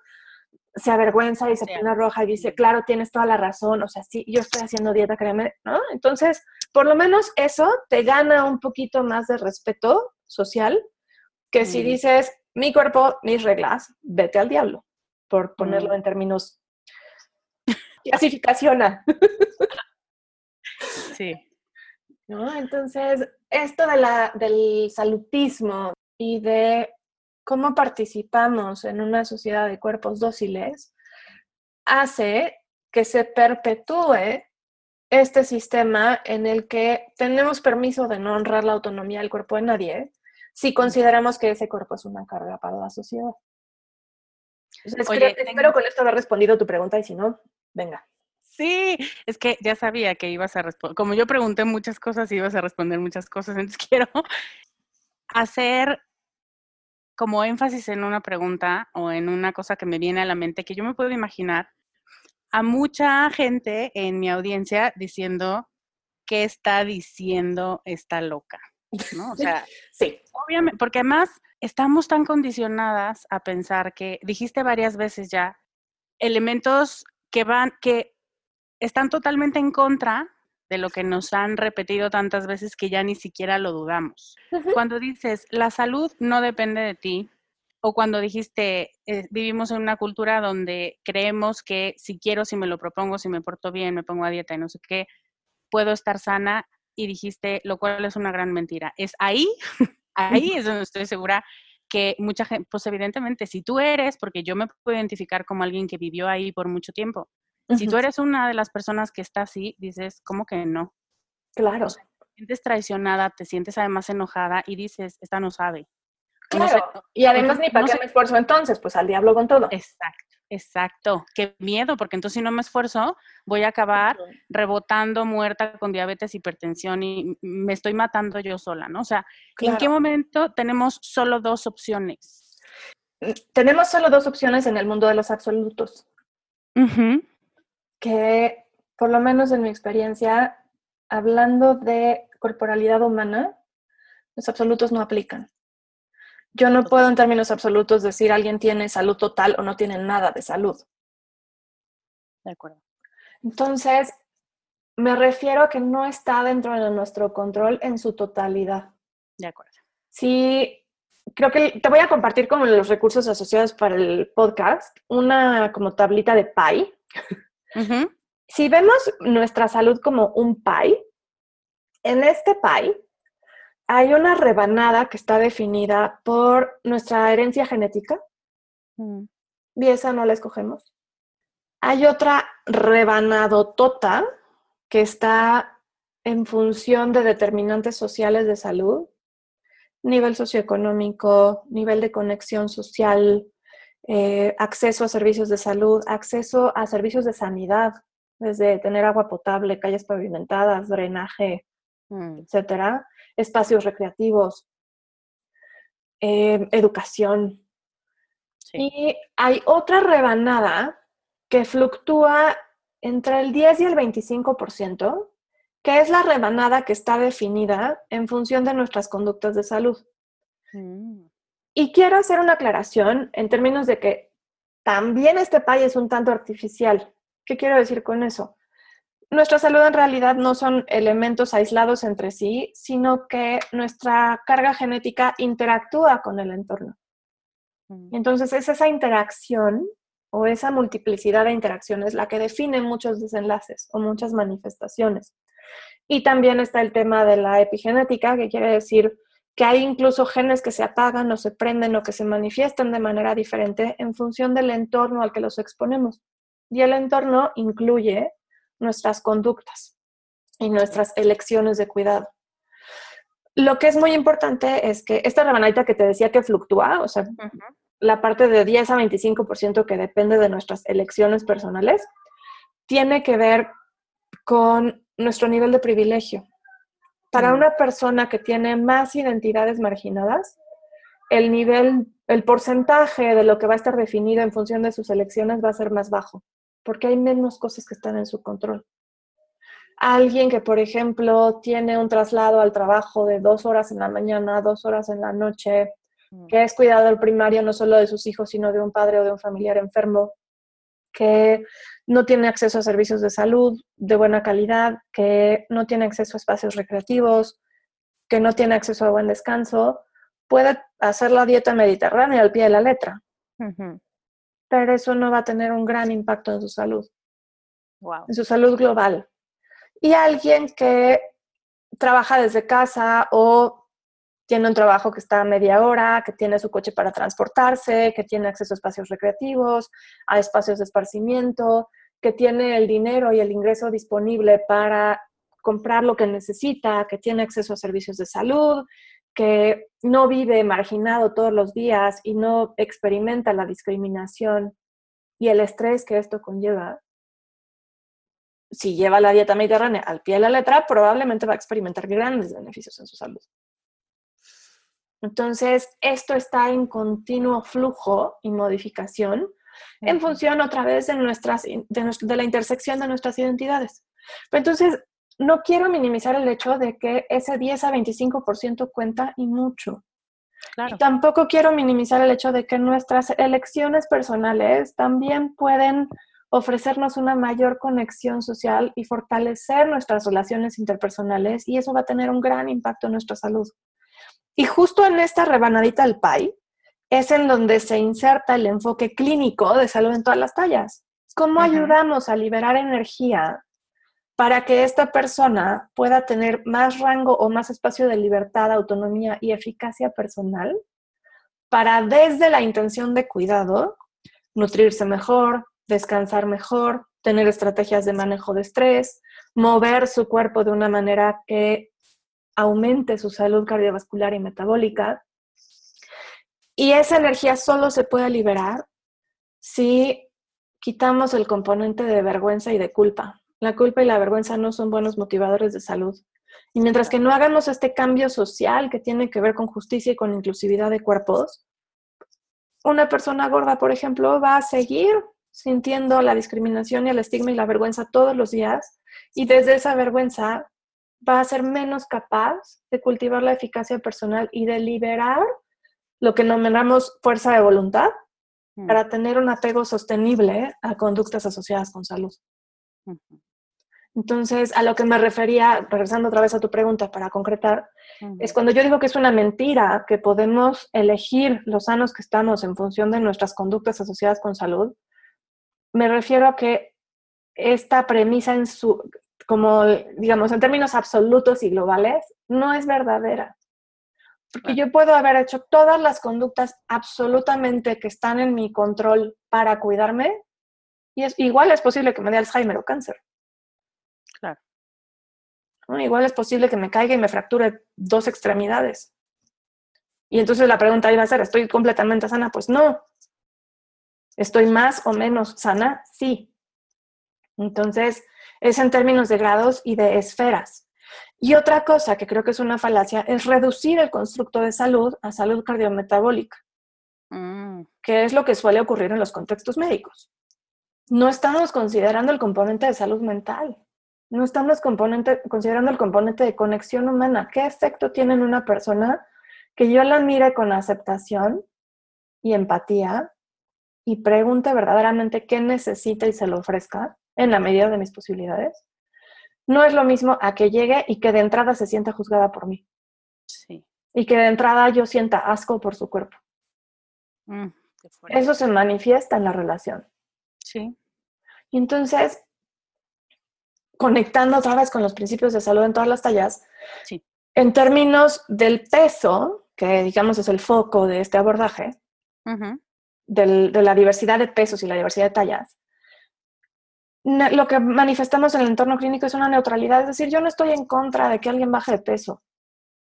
se avergüenza y se pone roja y dice, claro, tienes toda la razón, o sea, sí, yo estoy haciendo dieta, créeme, ¿no? Entonces, por lo menos eso te gana un poquito más de respeto social que si dices, mi cuerpo, mis reglas, vete al diablo, por ponerlo en términos clasificaciona. Sí. ¿No? Entonces, esto de la, del salutismo y de cómo participamos en una sociedad de cuerpos dóciles hace que se perpetúe este sistema en el que tenemos permiso de no honrar la autonomía del cuerpo de nadie si consideramos que ese cuerpo es una carga para la sociedad. espero con esto haber respondido tu pregunta y si no, venga. Sí, es que ya sabía que ibas a responder. Como yo pregunté muchas cosas, ibas a responder muchas cosas. Entonces quiero hacer como énfasis en una pregunta o en una cosa que me viene a la mente que yo me puedo imaginar a mucha gente en mi audiencia diciendo qué está diciendo esta loca, ¿no? O sea, sí. Obviamente, porque además estamos tan condicionadas a pensar que dijiste varias veces ya elementos que van que están totalmente en contra de lo que nos han repetido tantas veces que ya ni siquiera lo dudamos. Cuando dices, la salud no depende de ti, o cuando dijiste, eh, vivimos en una cultura donde creemos que si quiero, si me lo propongo, si me porto bien, me pongo a dieta y no sé qué, puedo estar sana, y dijiste, lo cual es una gran mentira. Es ahí, ahí es donde estoy segura que mucha gente, pues evidentemente, si tú eres, porque yo me puedo identificar como alguien que vivió ahí por mucho tiempo, si tú eres una de las personas que está así, dices, ¿cómo que no? Claro. te sientes traicionada, te sientes además enojada y dices, esta no sabe. Claro. y además ni para qué me esfuerzo entonces, pues al diablo con todo. Exacto, exacto. Qué miedo, porque entonces si no me esfuerzo, voy a acabar rebotando muerta con diabetes, hipertensión y me estoy matando yo sola, ¿no? O sea, ¿en qué momento tenemos solo dos opciones? Mm, tenemos solo dos opciones en el mundo de los absolutos que, por lo menos en mi experiencia, hablando de corporalidad humana, los absolutos no aplican. Yo no puedo en términos absolutos decir alguien tiene salud total o no tiene nada de salud. De acuerdo. Entonces, me refiero a que no está dentro de nuestro control en su totalidad. De acuerdo. Sí, creo que te voy a compartir como los recursos asociados para el podcast, una como tablita de PI. Si vemos nuestra salud como un pie, en este pie hay una rebanada que está definida por nuestra herencia genética. Mm. Y esa no la escogemos. Hay otra rebanado tota que está en función de determinantes sociales de salud, nivel socioeconómico, nivel de conexión social, eh, acceso a servicios de salud, acceso a servicios de sanidad, desde tener agua potable, calles pavimentadas, drenaje, mm. etcétera, espacios recreativos, em, educación. Y hay otra rebanada que fluctúa entre el 10 y el 25%, que es la rebanada que está definida en función de nuestras conductas de salud. Mm. Y quiero hacer una aclaración en términos de que también este pay es un tanto artificial. ¿Qué quiero decir con eso? Nuestra salud en realidad no son elementos aislados entre sí, sino que nuestra carga genética interactúa con el entorno. Mm. Entonces es esa interacción o esa multiplicidad de interacciones la que define muchos desenlaces o muchas manifestaciones. Y también está el tema de la epigenética, que quiere decir que hay incluso genes que se apagan o se prenden o que se manifiestan de manera diferente en función del entorno al que los exponemos. Y el entorno incluye nuestras conductas y nuestras elecciones de cuidado. Lo que es muy importante es que esta rebanadita que te decía que fluctúa, o sea, la parte de 10 a 25% que depende de nuestras elecciones personales, tiene que ver con nuestro nivel de privilegio. Para una persona que tiene más identidades marginadas, el nivel, el porcentaje de lo que va a estar definido en función de sus elecciones va a ser más bajo, porque hay menos cosas que están en su control. Alguien que, por ejemplo, tiene un traslado al trabajo de dos horas en la mañana, dos horas en la noche, mm. que es cuidador primario no solo de sus hijos, sino de un padre o de un familiar enfermo, que no tiene acceso a servicios de salud de buena calidad, que no tiene acceso a espacios recreativos, que no tiene acceso a buen descanso, puede hacer la dieta mediterránea al pie de la letra. Pero eso no va a tener un gran impacto en su salud. En su salud global. Y alguien que trabaja desde casa o tiene un trabajo que está a media hora, que tiene su coche para transportarse, que tiene acceso a espacios recreativos, a espacios de esparcimiento, que tiene el dinero y el ingreso disponible para comprar lo que necesita, que tiene acceso a servicios de salud, que no vive marginado todos los días y no experimenta la discriminación y el estrés que esto conlleva, si lleva la dieta mediterránea al pie de la letra, probablemente va a experimentar grandes beneficios en su salud. Entonces, esto está en continuo flujo y modificación en función otra vez de, nuestras, de, la intersección de nuestras identidades. Pero entonces, no quiero minimizar el hecho de que ese 10 a 25% cuenta y mucho. Y tampoco quiero minimizar el hecho de que nuestras elecciones personales también pueden ofrecernos una mayor conexión social y fortalecer nuestras relaciones interpersonales y eso va a tener un gran impacto en nuestra salud. Y justo en esta rebanadita del pie es en donde se inserta el enfoque clínico de salud en todas las tallas. ¿Cómo ayudamos a liberar energía para que esta persona pueda tener más rango o más espacio de libertad, autonomía y eficacia personal para desde la intención de cuidado, nutrirse mejor, descansar mejor, tener estrategias de manejo de estrés, mover su cuerpo de una manera que aumente su salud cardiovascular y metabólica. Y esa energía solo se puede liberar si quitamos el componente de vergüenza y de culpa. La culpa y la vergüenza no son buenos motivadores de salud. Y mientras que no hagamos este cambio social que tiene que ver con justicia y con inclusividad de cuerpos, una persona gorda, por ejemplo, va a seguir sintiendo la discriminación y el estigma y la vergüenza todos los días y desde esa vergüenza va a ser menos capaz de cultivar la eficacia personal y de liberar lo que nombramos fuerza de voluntad mm. para tener un apego sostenible a conductas asociadas con salud. Entonces, a lo que me refería, regresando otra vez a tu pregunta para concretar, es cuando yo digo que es una mentira que podemos elegir los sanos que estamos en función de nuestras conductas asociadas con salud, me refiero a que esta premisa en su, como digamos, en términos absolutos y globales, no es verdadera. Porque yo puedo haber hecho todas las conductas absolutamente que están en mi control para cuidarme y es, igual es posible que me dé Alzheimer o cáncer. Claro. Igual es posible que me caiga y me fracture dos extremidades. Y entonces la pregunta iba a ser, ¿estoy completamente sana? Pues no. ¿Estoy más o menos sana? Sí. Entonces, es en términos de grados y de esferas. Y otra cosa que creo que es una falacia es reducir el constructo de salud a salud cardiometabólica, mm. que es lo que suele ocurrir en los contextos médicos. No estamos considerando el componente de salud mental, no estamos considerando el componente de conexión humana. ¿Qué efecto tiene en una persona que yo la mire con aceptación y empatía y pregunte verdaderamente qué necesita y se lo ofrezca? en la medida de mis posibilidades, no es lo mismo a que llegue y que de entrada se sienta juzgada por mí. Sí. Y que de entrada yo sienta asco por su cuerpo. Mm, Eso se manifiesta en la relación. Sí. Y entonces, conectando otra vez con los principios de salud en todas las tallas, sí. en términos del peso, que digamos es el foco de este abordaje, de la diversidad de pesos y la diversidad de tallas, lo que manifestamos en el entorno clínico es una neutralidad, es decir, yo no estoy en contra de que alguien baje de peso.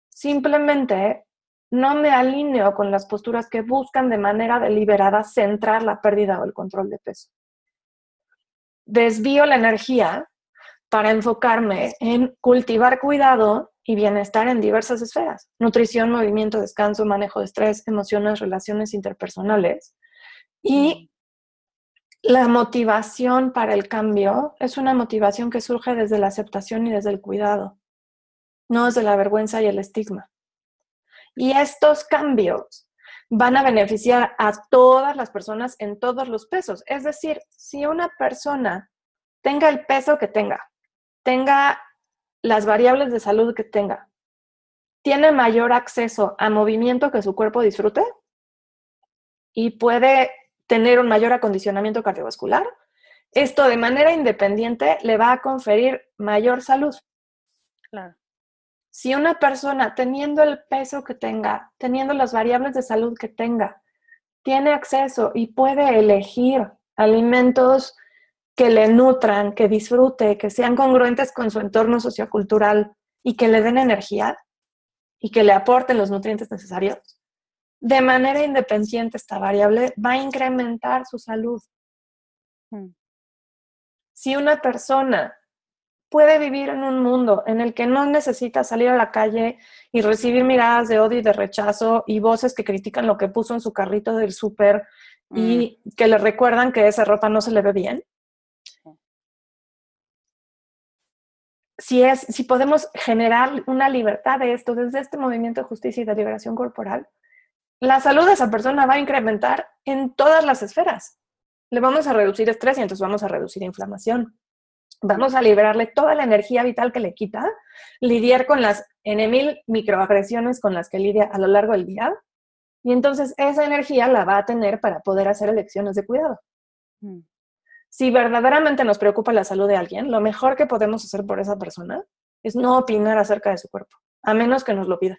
Simplemente no me alineo con las posturas que buscan de manera deliberada centrar la pérdida o el control de peso. Desvío la energía para enfocarme en cultivar cuidado y bienestar en diversas esferas. Nutrición, movimiento, descanso, manejo de estrés, emociones, relaciones interpersonales. Y la motivación para el cambio es una motivación que surge desde la aceptación y desde el cuidado, no desde la vergüenza y el estigma. Y estos cambios van a beneficiar a todas las personas en todos los pesos. Es decir, si una persona tenga el peso que tenga, tenga las variables de salud que tenga, tiene mayor acceso a movimiento que su cuerpo disfrute y puede tener un mayor acondicionamiento cardiovascular, esto de manera independiente le va a conferir mayor salud. Claro. Si una persona teniendo el peso que tenga, teniendo las variables de salud que tenga, tiene acceso y puede elegir alimentos que le nutran, que disfrute, que sean congruentes con su entorno sociocultural y que le den energía y que le aporten los nutrientes necesarios, de manera independiente esta variable va a incrementar su salud. Mm. Si una persona puede vivir en un mundo en el que no necesita salir a la calle y recibir miradas de odio y de rechazo y voces que critican lo que puso en su carrito del súper y mm. que le recuerdan que esa ropa no se le ve bien. Si, es, si podemos generar una libertad de esto desde este movimiento de justicia y de liberación corporal, la salud de esa persona va a incrementar en todas las esferas. Le vamos a reducir estrés y entonces vamos a reducir inflamación. Vamos a liberarle toda la energía vital que le quita, lidiar con las N mil microagresiones con las que lidia a lo largo del día. Y entonces esa energía la va a tener para poder hacer elecciones de cuidado. Mm. Si verdaderamente nos preocupa la salud de alguien, lo mejor que podemos hacer por esa persona es no opinar acerca de su cuerpo, a menos que nos lo pida.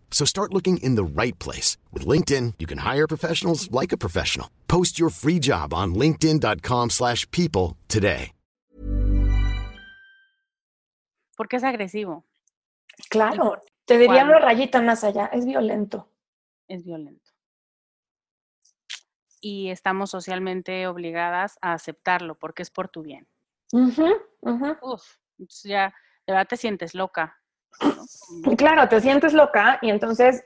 So start looking in the right place. With LinkedIn, you can hire professionals like a professional. Post your free job on linkedin.com slash people today. Porque es agresivo. Claro. Te diría una rayita más allá. Es violento. Es violento. Y estamos socialmente obligadas a aceptarlo porque es por tu bien. Uf, ya, de verdad te sientes loca. Claro, te sientes loca y entonces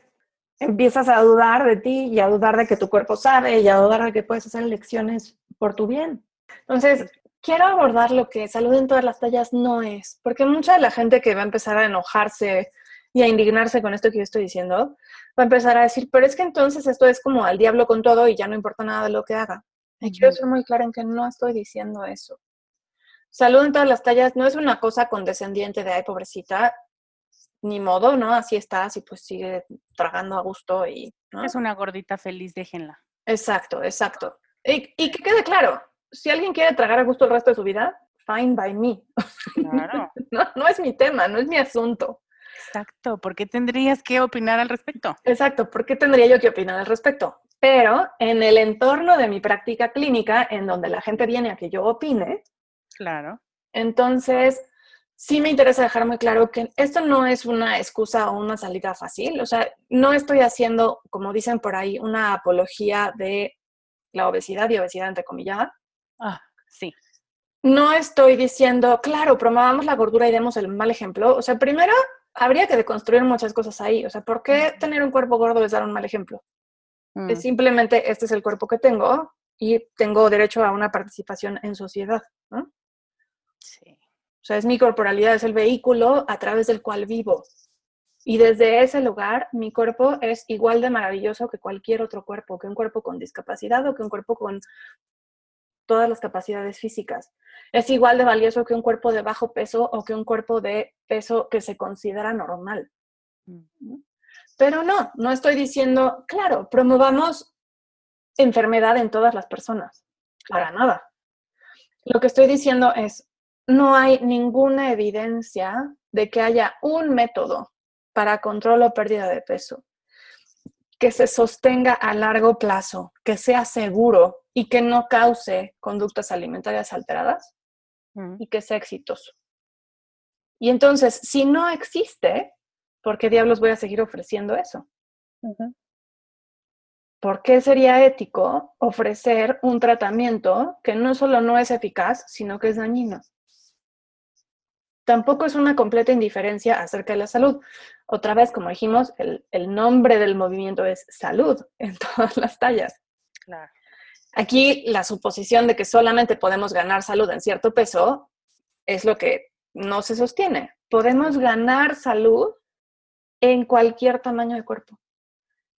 empiezas a dudar de ti y a dudar de que tu cuerpo sabe y a dudar de que puedes hacer elecciones por tu bien. Entonces, quiero abordar lo que salud en todas las tallas no es, porque mucha de la gente que va a empezar a enojarse y a indignarse con esto que yo estoy diciendo, va a empezar a decir, pero es que entonces esto es como al diablo con todo y ya no importa nada de lo que haga. Y quiero ser muy clara en que no estoy diciendo eso. Salud en todas las tallas no es una cosa condescendiente de, ay, pobrecita, ni modo, ¿no? Así estás y pues sigue tragando a gusto y... Es una gordita feliz, déjenla. Exacto, exacto. Y, y, que quede claro, si alguien quiere tragar a gusto el resto de su vida, fine by me. Claro. no, no es mi tema, no es mi asunto. Exacto, ¿por qué tendrías que opinar al respecto? Exacto, ¿por qué tendría yo que opinar al respecto? Pero en el entorno de mi práctica clínica, en donde la gente viene a que yo opine, claro. Entonces, sí me interesa dejar muy claro que esto no es una excusa o una salida fácil. O sea, no estoy haciendo, como dicen por ahí, una apología de la obesidad y obesidad entrecomillada. Ah, sí. No estoy diciendo, claro, promovamos la gordura y demos el mal ejemplo. O sea, primero habría que deconstruir muchas cosas ahí. O sea, ¿por qué tener un cuerpo gordo es dar un mal ejemplo? Es mm. simplemente este es el cuerpo que tengo y tengo derecho a una participación en sociedad. O sea, es mi corporalidad, es el vehículo a través del cual vivo. Y desde ese lugar, mi cuerpo es igual de maravilloso que cualquier otro cuerpo, que un cuerpo con discapacidad o que un cuerpo con todas las capacidades físicas. Es igual de valioso que un cuerpo de bajo peso o que un cuerpo de peso que se considera normal. Mm. Pero no, no estoy diciendo, claro, promovamos enfermedad en todas las personas. Para nada. Lo que estoy diciendo es, no hay ninguna evidencia de que haya un método para control o pérdida de peso que se sostenga a largo plazo, que sea seguro y que no cause conductas alimentarias alteradas mm. y que sea exitoso. Y entonces, si no existe, ¿por qué diablos voy a seguir ofreciendo eso? ¿por qué sería ético ofrecer un tratamiento que no solo no es eficaz, sino que es dañino? Tampoco es una completa indiferencia acerca de la salud. Otra vez, como dijimos, el, nombre del movimiento es salud en todas las tallas. Aquí la suposición de que solamente podemos ganar salud en cierto peso es lo que no se sostiene. Podemos ganar salud en cualquier tamaño de cuerpo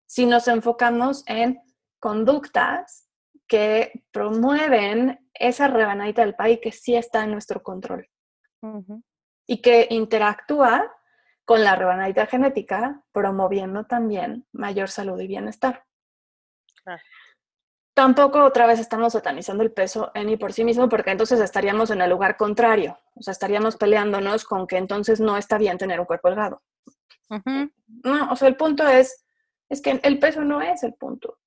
si nos enfocamos en conductas que promueven esa rebanadita del país que sí está en nuestro control y que interactúa con la rebanadita genética, promoviendo también mayor salud y bienestar. Tampoco otra vez estamos satanizando el peso en y por sí mismo, porque entonces estaríamos en el lugar contrario, o sea, estaríamos peleándonos con que entonces no está bien tener un cuerpo delgado. No, o sea, el punto es es que el peso no es el punto.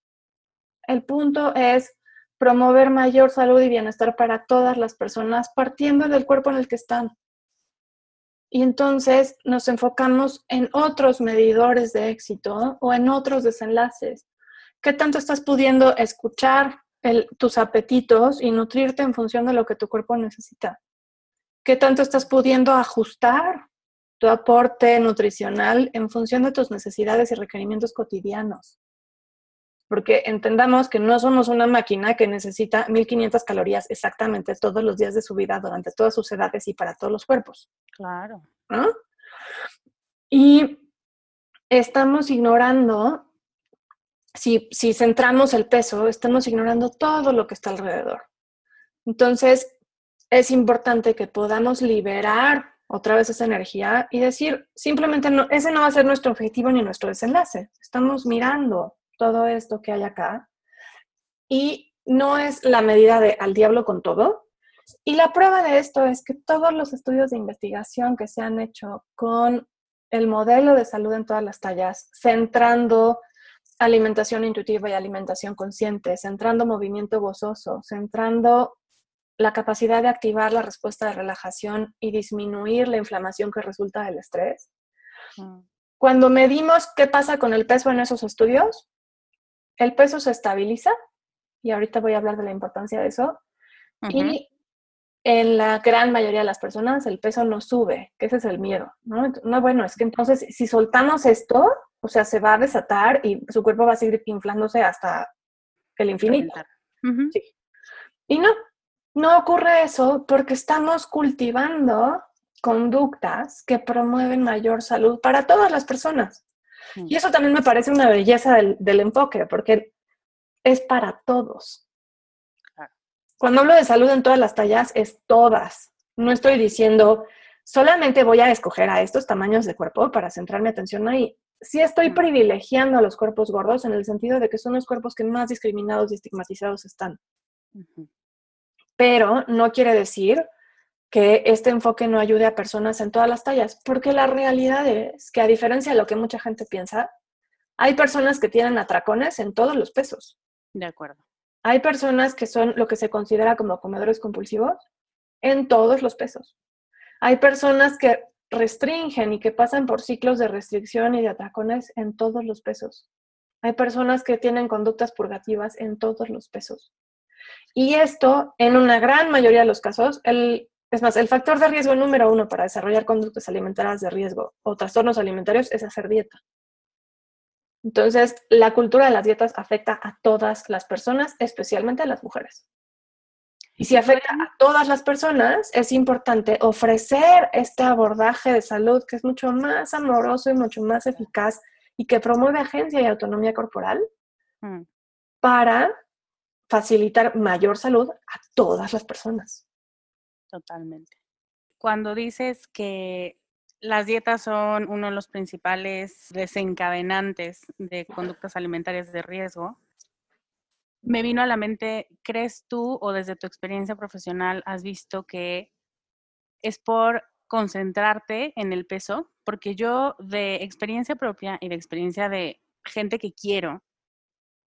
El punto es promover mayor salud y bienestar para todas las personas partiendo del cuerpo en el que están. Y entonces nos enfocamos en otros medidores de éxito o en otros desenlaces. ¿Qué tanto estás pudiendo escuchar tus apetitos y nutrirte en función de lo que tu cuerpo necesita? ¿Qué tanto estás pudiendo ajustar tu aporte nutricional en función de tus necesidades y requerimientos cotidianos. Porque entendamos que no somos una máquina que necesita 1500 calorías exactamente todos los días de su vida durante todas sus edades y para todos los cuerpos. Claro. Y estamos ignorando, si, si centramos el peso, estamos ignorando todo lo que está alrededor. Entonces, es importante que podamos liberar otra vez esa energía y decir, simplemente no, ese no va a ser nuestro objetivo ni nuestro desenlace. Estamos mirando todo esto que hay acá y no es la medida de al diablo con todo. Y la prueba de esto es que todos los estudios de investigación que se han hecho con el modelo de salud en todas las tallas, centrando alimentación intuitiva y alimentación consciente, centrando movimiento gozoso, centrando la capacidad de activar la respuesta de relajación y disminuir la inflamación que resulta del estrés. Mm. Cuando medimos qué pasa con el peso en esos estudios, el peso se estabiliza, y ahorita voy a hablar de la importancia de eso, y en la gran mayoría de las personas el peso no sube, que ese es el miedo, ¿no? No, bueno, es que entonces si soltamos esto, o sea, se va a desatar y su cuerpo va a seguir inflándose hasta el infinito. sí. Y no, no ocurre eso porque estamos cultivando conductas que promueven mayor salud para todas las personas. Y eso también me parece una belleza del, enfoque, porque es para todos. Cuando hablo de salud en todas las tallas, es todas. No estoy diciendo, solamente voy a escoger a estos tamaños de cuerpo para centrar mi atención ahí. Sí estoy privilegiando a los cuerpos gordos en el sentido de que son los cuerpos que más discriminados y estigmatizados están pero no quiere decir que este enfoque no ayude a personas en todas las tallas, porque la realidad es que a diferencia de lo que mucha gente piensa, hay personas que tienen atracones en todos los pesos. De acuerdo. Hay personas que son lo que se considera como comedores compulsivos en todos los pesos. Hay personas que restringen y que pasan por ciclos de restricción y de atracones en todos los pesos. Hay personas que tienen conductas purgativas en todos los pesos. Y esto, en una gran mayoría de los casos, el, es más, el factor de riesgo número uno para desarrollar conductas alimentarias de riesgo o trastornos alimentarios es hacer dieta. Entonces, la cultura de las dietas afecta a todas las personas, especialmente a las mujeres. Y si afecta a todas las personas, es importante ofrecer este abordaje de salud que es mucho más amoroso y mucho más eficaz y que promueve agencia y autonomía corporal mm. para facilitar mayor salud a todas las personas. Totalmente. Cuando dices que las dietas son uno de los principales desencadenantes de conductas alimentarias de riesgo, me vino a la mente, ¿crees tú o desde tu experiencia profesional has visto que es por concentrarte en el peso? Porque yo de experiencia propia y de experiencia de gente que quiero,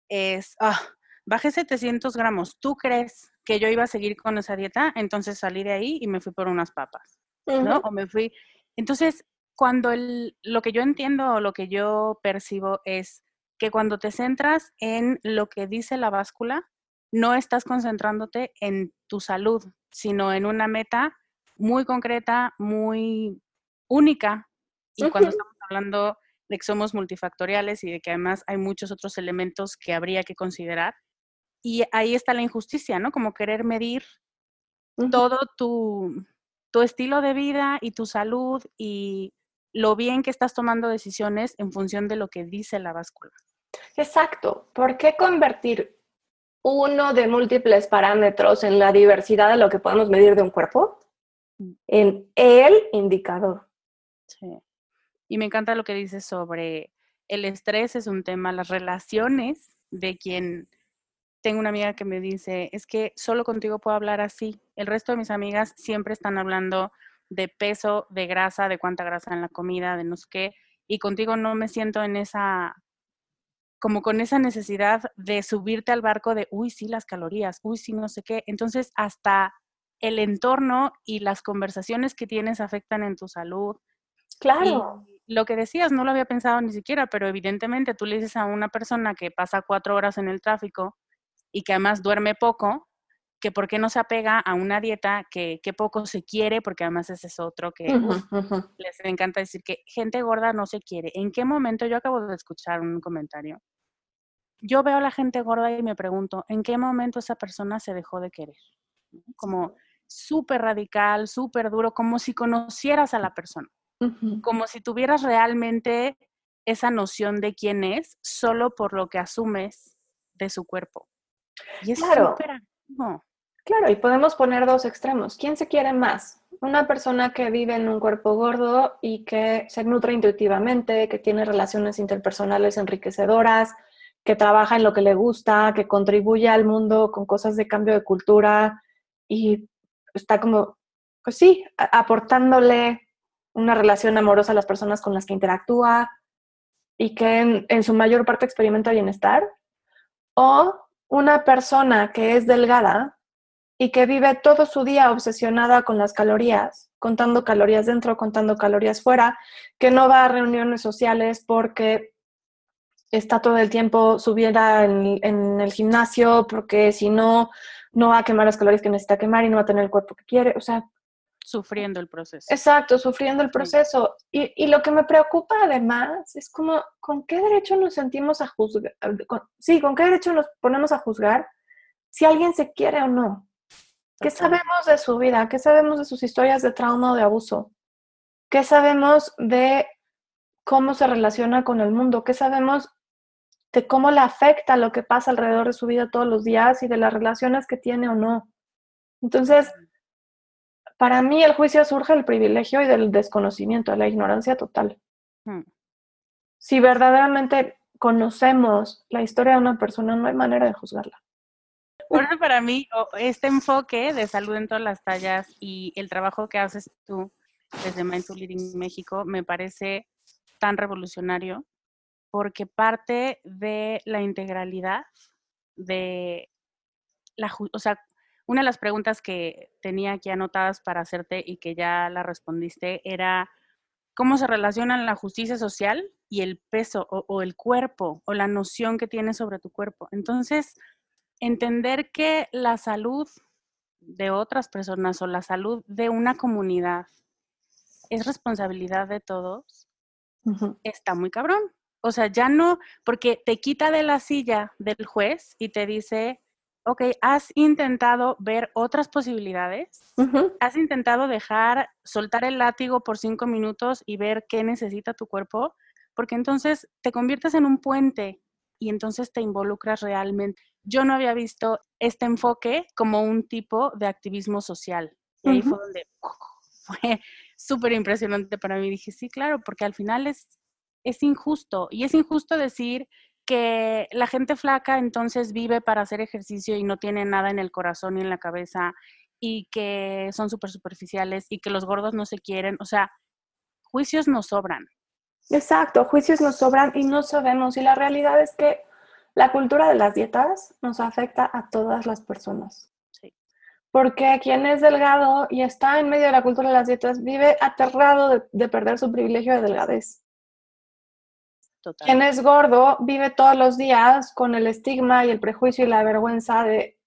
es, ah, bajé 700 gramos, ¿tú crees que yo iba a seguir con esa dieta? Entonces salí de ahí y me fui por unas papas, ¿no? O me fui. Entonces, cuando el, lo que yo entiendo o lo que yo percibo es que cuando te centras en lo que dice la báscula, no estás concentrándote en tu salud, sino en una meta muy concreta, muy única. Y cuando estamos hablando de que somos multifactoriales y de que además hay muchos otros elementos que habría que considerar, y ahí está la injusticia, ¿no? Como querer medir todo tu, tu estilo de vida y tu salud y lo bien que estás tomando decisiones en función de lo que dice la báscula. Exacto. ¿Por qué convertir uno de múltiples parámetros en la diversidad de lo que podemos medir de un cuerpo mm. en el indicador? Sí. Y me encanta lo que dices sobre el estrés es un tema, las relaciones de quien tengo una amiga que me dice, es que solo contigo puedo hablar así. El resto de mis amigas siempre están hablando de peso, de grasa, de cuánta grasa en la comida, de no sé qué, y contigo no me siento en esa, como con esa necesidad de subirte al barco de, uy, sí, las calorías, uy, sí, no sé qué. Entonces, hasta el entorno y las conversaciones que tienes afectan en tu salud. Claro. lo que decías, no lo había pensado ni siquiera, pero evidentemente tú le dices a una persona que pasa cuatro horas en el tráfico y que además duerme poco, que por qué no se apega a una dieta que, que poco se quiere, porque además ese es otro que les encanta decir que gente gorda no se quiere. ¿En qué momento? Yo acabo de escuchar un comentario. Yo veo a la gente gorda y me pregunto, ¿en qué momento esa persona se dejó de querer? Como súper radical, súper duro, como si conocieras a la persona, como si tuvieras realmente esa noción de quién es solo por lo que asumes de su cuerpo. Y es claro. Claro, y podemos poner dos extremos. ¿Quién se quiere más? Una persona que vive en un cuerpo gordo y que se nutre intuitivamente, que tiene relaciones interpersonales enriquecedoras, que trabaja en lo que le gusta, que contribuye al mundo con cosas de cambio de cultura y está como, pues sí, aportándole una relación amorosa a las personas con las que interactúa y que en, en su mayor parte experimenta bienestar. O una persona que es delgada y que vive todo su día obsesionada con las calorías, contando calorías dentro, contando calorías fuera, que no va a reuniones sociales porque está todo el tiempo subida en, en, el gimnasio, porque si no, no va a quemar las calorías que necesita quemar y no va a tener el cuerpo que quiere. O sea, Sufriendo el proceso. Exacto, sufriendo el proceso. Y, y, lo que me preocupa además es como, ¿con qué derecho nos sentimos a juzgar? sí, ¿con qué derecho nos ponemos a juzgar si alguien se quiere o no? ¿Qué sabemos de su vida? ¿Qué sabemos de sus historias de trauma o de abuso? ¿Qué sabemos de cómo se relaciona con el mundo? ¿Qué sabemos de cómo le afecta lo que pasa alrededor de su vida todos los días y de las relaciones que tiene o no? Entonces, para mí el juicio surge del privilegio y del desconocimiento, de la ignorancia total. Hmm. Si verdaderamente conocemos la historia de una persona, no hay manera de juzgarla. Bueno, para mí, este enfoque de salud en todas las tallas y el trabajo que haces tú desde Mindful Leading México me parece tan revolucionario porque parte de la integralidad de la, o sea, una de las preguntas que tenía aquí anotadas para hacerte y que ya la respondiste era cómo se relacionan la justicia social y el peso o, el cuerpo o la noción que tienes sobre tu cuerpo. Entonces, entender que la salud de otras personas o la salud de una comunidad es responsabilidad de todos, está muy cabrón. O sea, ya no, porque te quita de la silla del juez y te dice, ok, ¿has intentado ver otras posibilidades? ¿Has intentado dejar, soltar el látigo por cinco minutos y ver qué necesita tu cuerpo? Porque entonces te conviertes en un puente y entonces te involucras realmente. Yo no había visto este enfoque como un tipo de activismo social. Y ahí fue donde fue súper impresionante para mí. Dije, sí, claro, porque al final es, es injusto. Y es injusto decir que la gente flaca entonces vive para hacer ejercicio y no tiene nada en el corazón ni en la cabeza y que son súper superficiales y que los gordos no se quieren. O sea, juicios nos sobran. Exacto, juicios nos sobran y no sabemos. Y la realidad es que la cultura de las dietas nos afecta a todas las personas. Sí. Porque quien es delgado y está en medio de la cultura de las dietas vive aterrado de, de perder su privilegio de delgadez Total. Quien es gordo vive todos los días con el estigma y el prejuicio y la vergüenza de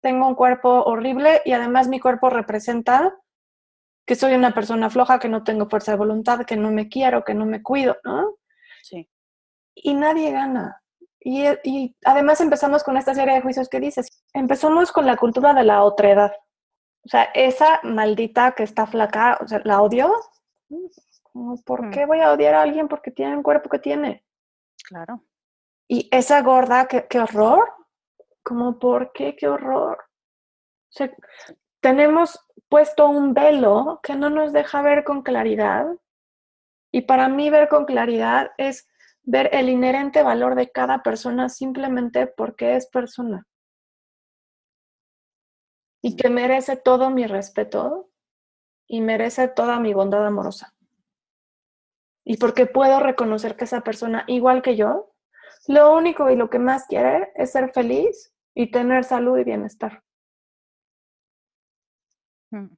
tengo un cuerpo horrible y además mi cuerpo representa que soy una persona floja, que no tengo fuerza de voluntad, que no me quiero, que no me cuido, ¿no? Sí. Y nadie gana. Y, y además empezamos con esta serie de juicios que dices. Empezamos con la cultura de la otredad. O sea, esa maldita que está flaca, o sea, la odio. ¿Por qué voy a odiar a alguien porque tiene un cuerpo que tiene? Claro. Y esa gorda, qué, qué horror. Como, ¿por qué? Qué horror. O sea, tenemos puesto un velo que no nos deja ver con claridad. Y para mí ver con claridad es ver el inherente valor de cada persona simplemente porque es persona. Y que merece todo mi respeto y merece toda mi bondad amorosa. Y porque puedo reconocer que esa persona, igual que yo, lo único y lo que más quiere es ser feliz y tener salud y bienestar. Mm.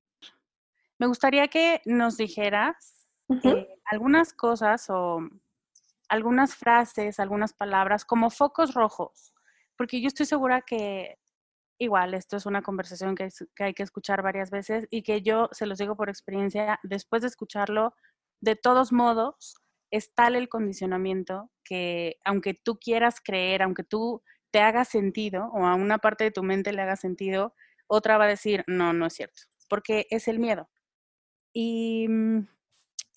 Me gustaría que nos dijeras eh, algunas cosas o algunas frases, algunas palabras como focos rojos, porque yo estoy segura que igual esto es una conversación que, hay que escuchar varias veces y que yo, se los digo por experiencia, después de escucharlo, de todos modos, es tal el condicionamiento que aunque tú quieras creer, aunque tú te haga sentido o a una parte de tu mente le haga sentido, otra va a decir, no, no es cierto porque es el miedo. Mm,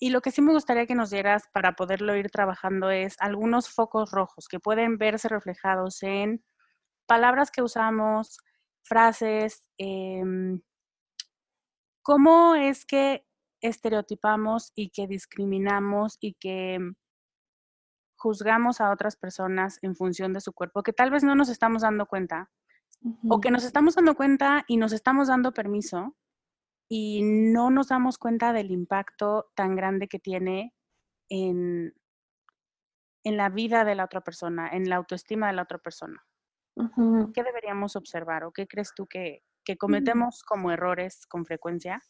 y, lo que sí me gustaría que nos dieras para poderlo ir trabajando es algunos focos rojos que pueden verse reflejados en palabras que usamos, frases, em, cómo es que estereotipamos y que discriminamos y que juzgamos a otras personas en función de su cuerpo, que tal vez no nos estamos dando cuenta, o que nos estamos dando cuenta y nos estamos dando permiso, y no nos damos cuenta del impacto tan grande que tiene en, en la vida de la otra persona, en la autoestima de la otra persona. ¿Qué deberíamos observar o qué crees tú que, que cometemos como errores con frecuencia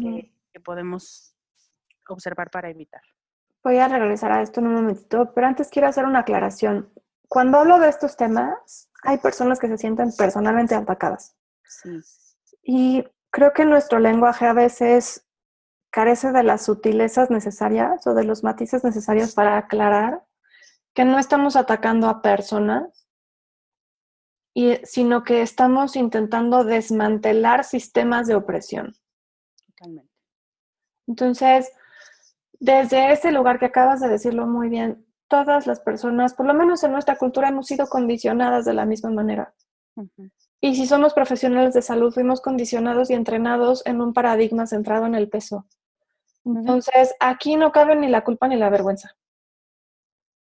que, que, podemos observar para evitar? Voy a regresar a esto en un momentito, pero antes quiero hacer una aclaración. Cuando hablo de estos temas, hay personas que se sienten personalmente atacadas. Sí. Y creo que nuestro lenguaje a veces carece de las sutilezas necesarias o de los matices necesarios para aclarar que no estamos atacando a personas, y, sino que estamos intentando desmantelar sistemas de opresión. Totalmente. Entonces, desde ese lugar que acabas de decirlo muy bien, todas las personas, por lo menos en nuestra cultura, hemos sido condicionadas de la misma manera. Y si somos profesionales de salud, fuimos condicionados y entrenados en un paradigma centrado en el peso. Entonces, aquí no cabe ni la culpa ni la vergüenza.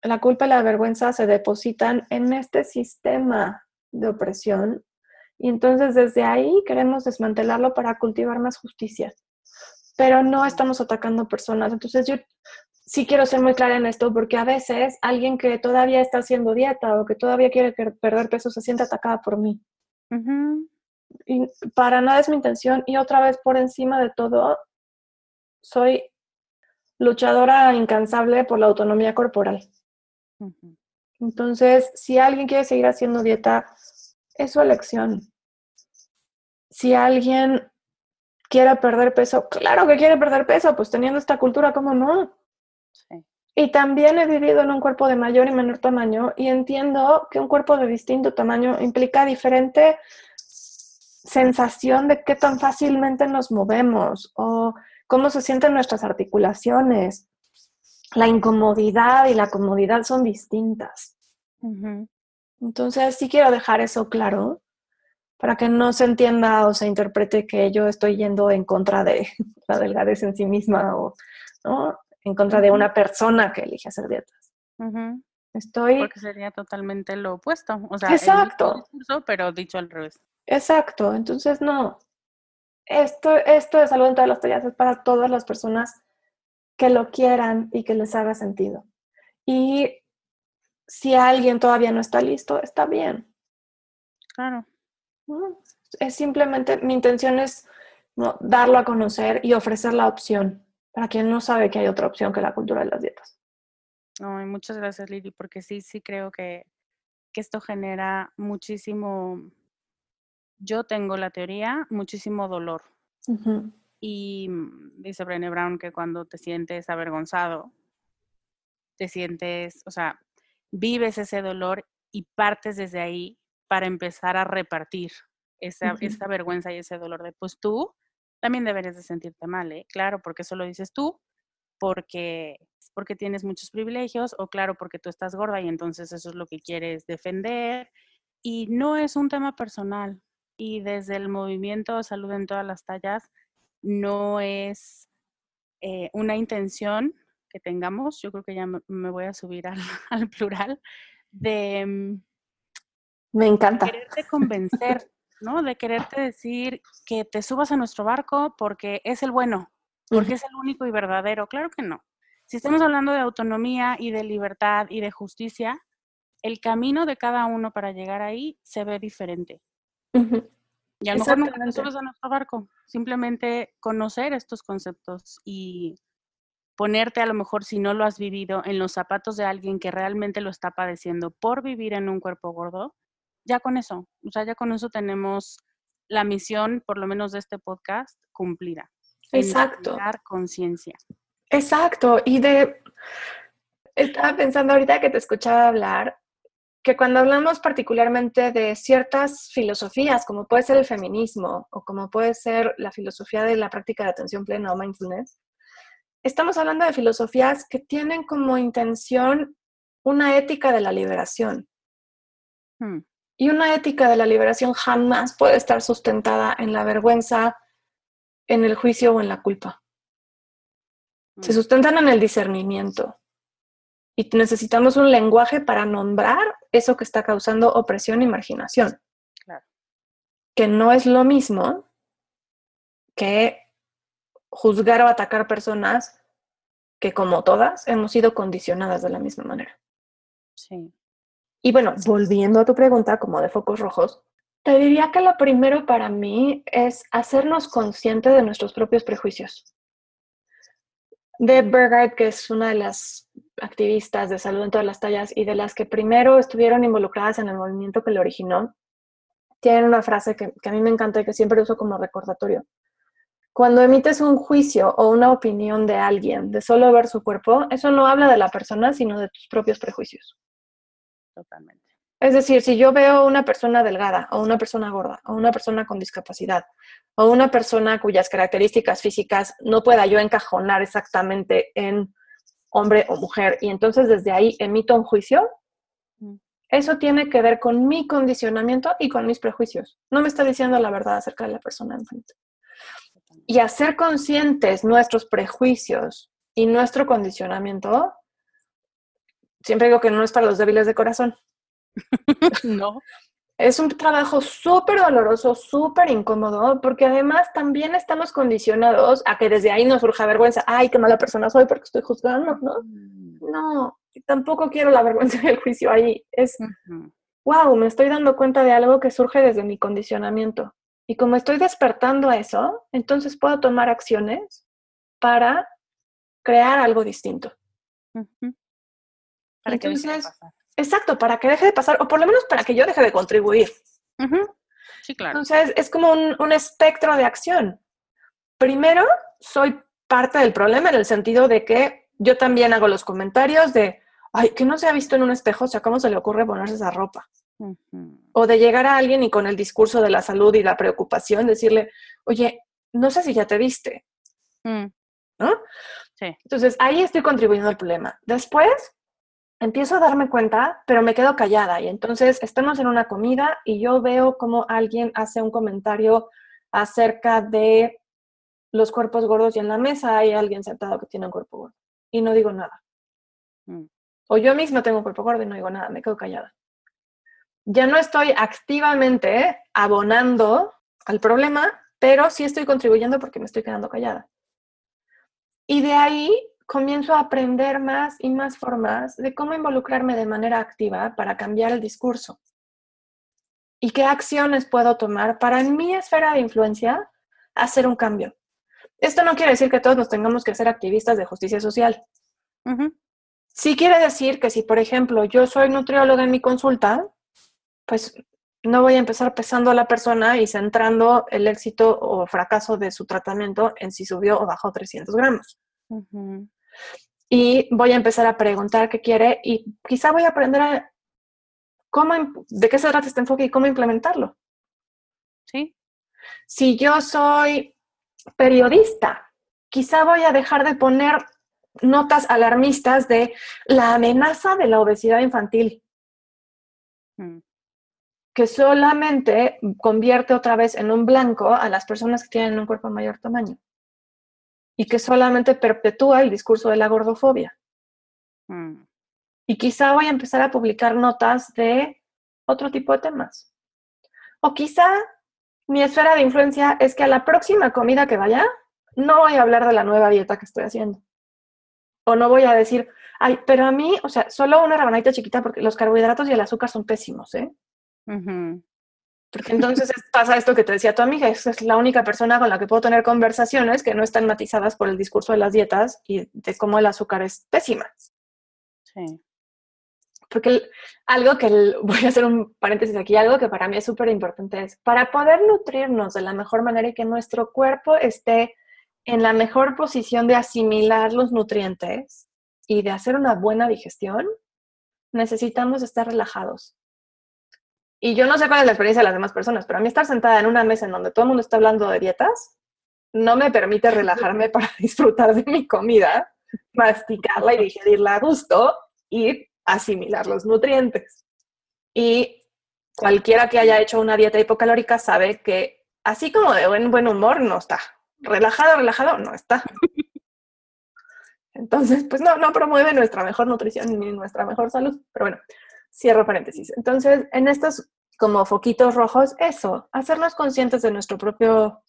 La culpa y la vergüenza se depositan en este sistema de opresión y entonces desde ahí queremos desmantelarlo para cultivar más justicia. Pero no estamos atacando personas. Entonces yo sí quiero ser muy clara en esto porque a veces alguien que todavía está haciendo dieta o que todavía quiere perder peso se siente atacada por mí. Y para nada es mi intención. Y otra vez, por encima de todo, soy luchadora incansable por la autonomía corporal. Entonces, si alguien quiere seguir haciendo dieta, es su elección. Si alguien quiere perder peso, claro que quiere perder peso, pues teniendo esta cultura, ¿cómo no? Y también he vivido en un cuerpo de mayor y menor tamaño y entiendo que un cuerpo de distinto tamaño implica diferente sensación de qué tan fácilmente nos movemos o cómo se sienten nuestras articulaciones. La incomodidad y la comodidad son distintas. Entonces sí quiero dejar eso claro para que no se entienda o se interprete que yo estoy yendo en contra de la delgadez en sí misma o ¿no? en contra de una persona que elige hacer dietas. Estoy... Porque sería totalmente lo opuesto. O sea, Exacto. pero dicho al revés. Exacto. Entonces, no. Esto, esto de salud en todas las tallas es para todas las personas que lo quieran y que les haga sentido. Y si alguien todavía no está listo, está bien. Claro. Es simplemente, mi intención es darlo a conocer y ofrecer la opción para quien no sabe que hay otra opción que la cultura de las dietas. Ay, muchas gracias, Lili, porque sí, sí creo que, que esto genera muchísimo, yo tengo la teoría, muchísimo dolor. Y dice Brené Brown que cuando te sientes avergonzado, te sientes, o sea, vives ese dolor y partes desde ahí para empezar a repartir esa, esa vergüenza y ese dolor de, pues tú también deberías de sentirte mal, ¿eh? Claro, porque eso lo dices tú, porque, porque tienes muchos privilegios, o claro, porque tú estás gorda y entonces eso es lo que quieres defender. Y no es un tema personal. Y desde el movimiento Salud en todas las tallas, no es eh, una intención que tengamos, yo creo que ya me, voy a subir al, plural, de... Me encanta. Quererte convencer, ¿no? De quererte decir que te subas a nuestro barco porque es el bueno, porque es el único y verdadero. Claro que no. Si estamos hablando de autonomía y de libertad y de justicia, el camino de cada uno para llegar ahí se ve diferente. Y a lo mejor no te subes a nuestro barco, simplemente conocer estos conceptos y ponerte a lo mejor si no lo has vivido en los zapatos de alguien que realmente lo está padeciendo por vivir en un cuerpo gordo, ya con eso, o sea, ya con eso tenemos la misión, por lo menos de este podcast, cumplida. Exacto. Dar conciencia. Exacto. Y de, estaba pensando ahorita que te escuchaba hablar, que cuando hablamos particularmente de ciertas filosofías, como puede ser el feminismo o como puede ser la filosofía de la práctica de atención plena o mindfulness, estamos hablando de filosofías que tienen como intención una ética de la liberación. Hmm. Y una ética de la liberación jamás puede estar sustentada en la vergüenza, en el juicio o en la culpa. Se hmm. sustentan en el discernimiento. Y necesitamos un lenguaje para nombrar eso que está causando opresión y marginación. Que no es lo mismo que juzgar o atacar personas que como todas hemos sido condicionadas de la misma manera. Sí. Y bueno, volviendo a tu pregunta como de focos rojos, te diría que lo primero para mí es hacernos conscientes de nuestros propios prejuicios. Deb Bergard, que es una de las activistas de salud en todas las tallas y de las que primero estuvieron involucradas en el movimiento que lo originó, tiene una frase que, que a mí me encanta y que siempre uso como recordatorio. Cuando emites un juicio o una opinión de alguien de solo ver su cuerpo, eso no habla de la persona, sino de tus propios prejuicios. Totalmente. Es decir, si yo veo una persona delgada o una persona gorda o una persona con discapacidad o una persona cuyas características físicas no pueda yo encajonar exactamente en hombre o mujer y entonces desde ahí emito un juicio, mm. eso tiene que ver con mi condicionamiento y con mis prejuicios. No me está diciendo la verdad acerca de la persona enfrente y hacer conscientes nuestros prejuicios y nuestro condicionamiento, siempre digo que no es para los débiles de corazón. no. Es un trabajo súper doloroso, súper incómodo, porque además también estamos condicionados a que desde ahí nos surja vergüenza. Ay, qué mala persona soy porque estoy juzgando, ¿no? Mm. No, tampoco quiero la vergüenza del juicio ahí. Es, wow, me estoy dando cuenta de algo que surge desde mi condicionamiento. Y como estoy despertando a eso, entonces puedo tomar acciones para crear algo distinto. Para que deje de pasar. Exacto, para que deje de pasar, o por lo menos para que yo deje de contribuir. Sí, claro. Entonces, es como un, un espectro de acción. Primero, soy parte del problema en el sentido de que yo también hago los comentarios de, ay, que no se ha visto en un espejo, o sea, ¿cómo se le ocurre ponerse esa ropa? O de llegar a alguien y con el discurso de la salud y la preocupación decirle, oye, no sé si ya te viste. Mm. ¿No? Sí. Entonces ahí estoy contribuyendo al problema. Después empiezo a darme cuenta, pero me quedo callada. Y entonces estamos en una comida y yo veo como alguien hace un comentario acerca de los cuerpos gordos y en la mesa hay alguien sentado que tiene un cuerpo gordo. Y no digo nada. Mm. O yo misma tengo un cuerpo gordo y no digo nada, me quedo callada ya no estoy activamente abonando al problema, pero sí estoy contribuyendo porque me estoy quedando callada. Y de ahí comienzo a aprender más y más formas de cómo involucrarme de manera activa para cambiar el discurso. Y qué acciones puedo tomar para en mi esfera de influencia hacer un cambio. Esto no quiere decir que todos nos tengamos que ser activistas de justicia social. Sí quiere decir que si, por ejemplo, yo soy nutrióloga en mi consulta, pues no voy a empezar pesando a la persona y centrando el éxito o fracaso de su tratamiento en si subió o bajó 300 gramos. Y voy a empezar a preguntar qué quiere y quizá voy a aprender a cómo, de qué se trata este enfoque y cómo implementarlo. Sí. Si yo soy periodista, quizá voy a dejar de poner notas alarmistas de la amenaza de la obesidad infantil. Mm que solamente convierte otra vez en un blanco a las personas que tienen un cuerpo de mayor tamaño y que solamente perpetúa el discurso de la gordofobia. Mm. Y quizá voy a empezar a publicar notas de otro tipo de temas. O quizá mi esfera de influencia es que a la próxima comida que vaya, no voy a hablar de la nueva dieta que estoy haciendo. O no voy a decir, ay, pero a mí, o sea, solo una rabanita chiquita porque los carbohidratos y el azúcar son pésimos, ¿eh? Porque entonces pasa esto que te decía tu amiga, es la única persona con la que puedo tener conversaciones que no están matizadas por el discurso de las dietas y de cómo el azúcar es pésima. Sí. Porque algo que, voy a hacer un paréntesis aquí, algo que para mí es súper importante es, para poder nutrirnos de la mejor manera y que nuestro cuerpo esté en la mejor posición de asimilar los nutrientes y de hacer una buena digestión, necesitamos estar relajados. Y yo no sé cuál es la experiencia de las demás personas, pero a mí estar sentada en una mesa en donde todo el mundo está hablando de dietas no me permite relajarme para disfrutar de mi comida, masticarla y digerirla a gusto y asimilar los nutrientes. Y cualquiera que haya hecho una dieta hipocalórica sabe que así como de buen, buen humor no está. Relajado, relajado, no está. Entonces, pues no, no promueve nuestra mejor nutrición ni nuestra mejor salud. Pero bueno, Cierro paréntesis. Entonces, en estos como foquitos rojos, eso, hacernos conscientes de nuestro propio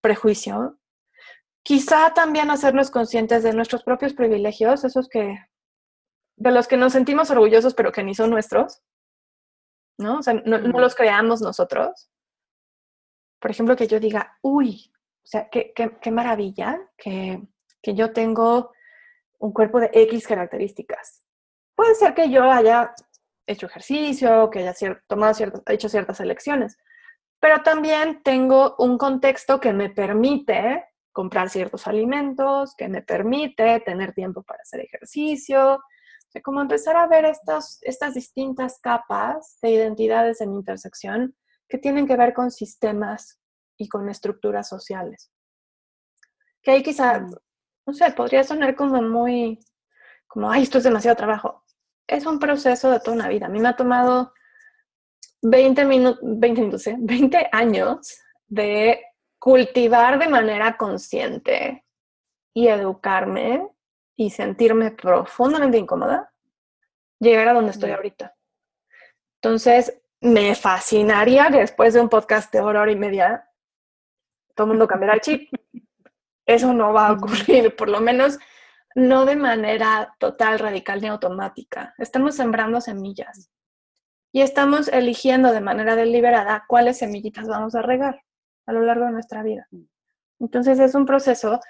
prejuicio. Quizá también hacernos conscientes de nuestros propios privilegios, esos que, de los que nos sentimos orgullosos, pero que ni son nuestros, ¿no? O sea, no, los creamos nosotros. Por ejemplo, que yo diga, uy, o sea, qué, qué, maravilla que, que yo tengo un cuerpo de X características. Puede ser que yo haya hecho ejercicio, que haya tomado hecho ciertas elecciones, pero también tengo un contexto que me permite comprar ciertos alimentos, que me permite tener tiempo para hacer ejercicio, o como empezar a ver estas, estas distintas capas de identidades en intersección que tienen que ver con sistemas y con estructuras sociales. Que ahí quizá, mm. no sé, podría sonar como muy, como, ay, esto es demasiado trabajo es un proceso de toda una vida. A mí me ha tomado 20, minutos, 20 minutos, 20 años de cultivar de manera consciente y educarme y sentirme profundamente incómoda, llegar a donde estoy ahorita. Entonces, me fascinaría que después de un podcast de hora, hora y media, todo el mundo cambiara el chip. Eso no va a ocurrir, por lo menos no de manera total, radical ni automática. Estamos sembrando semillas y estamos eligiendo de manera deliberada cuáles semillitas vamos a regar a lo largo de nuestra vida. Entonces es un proceso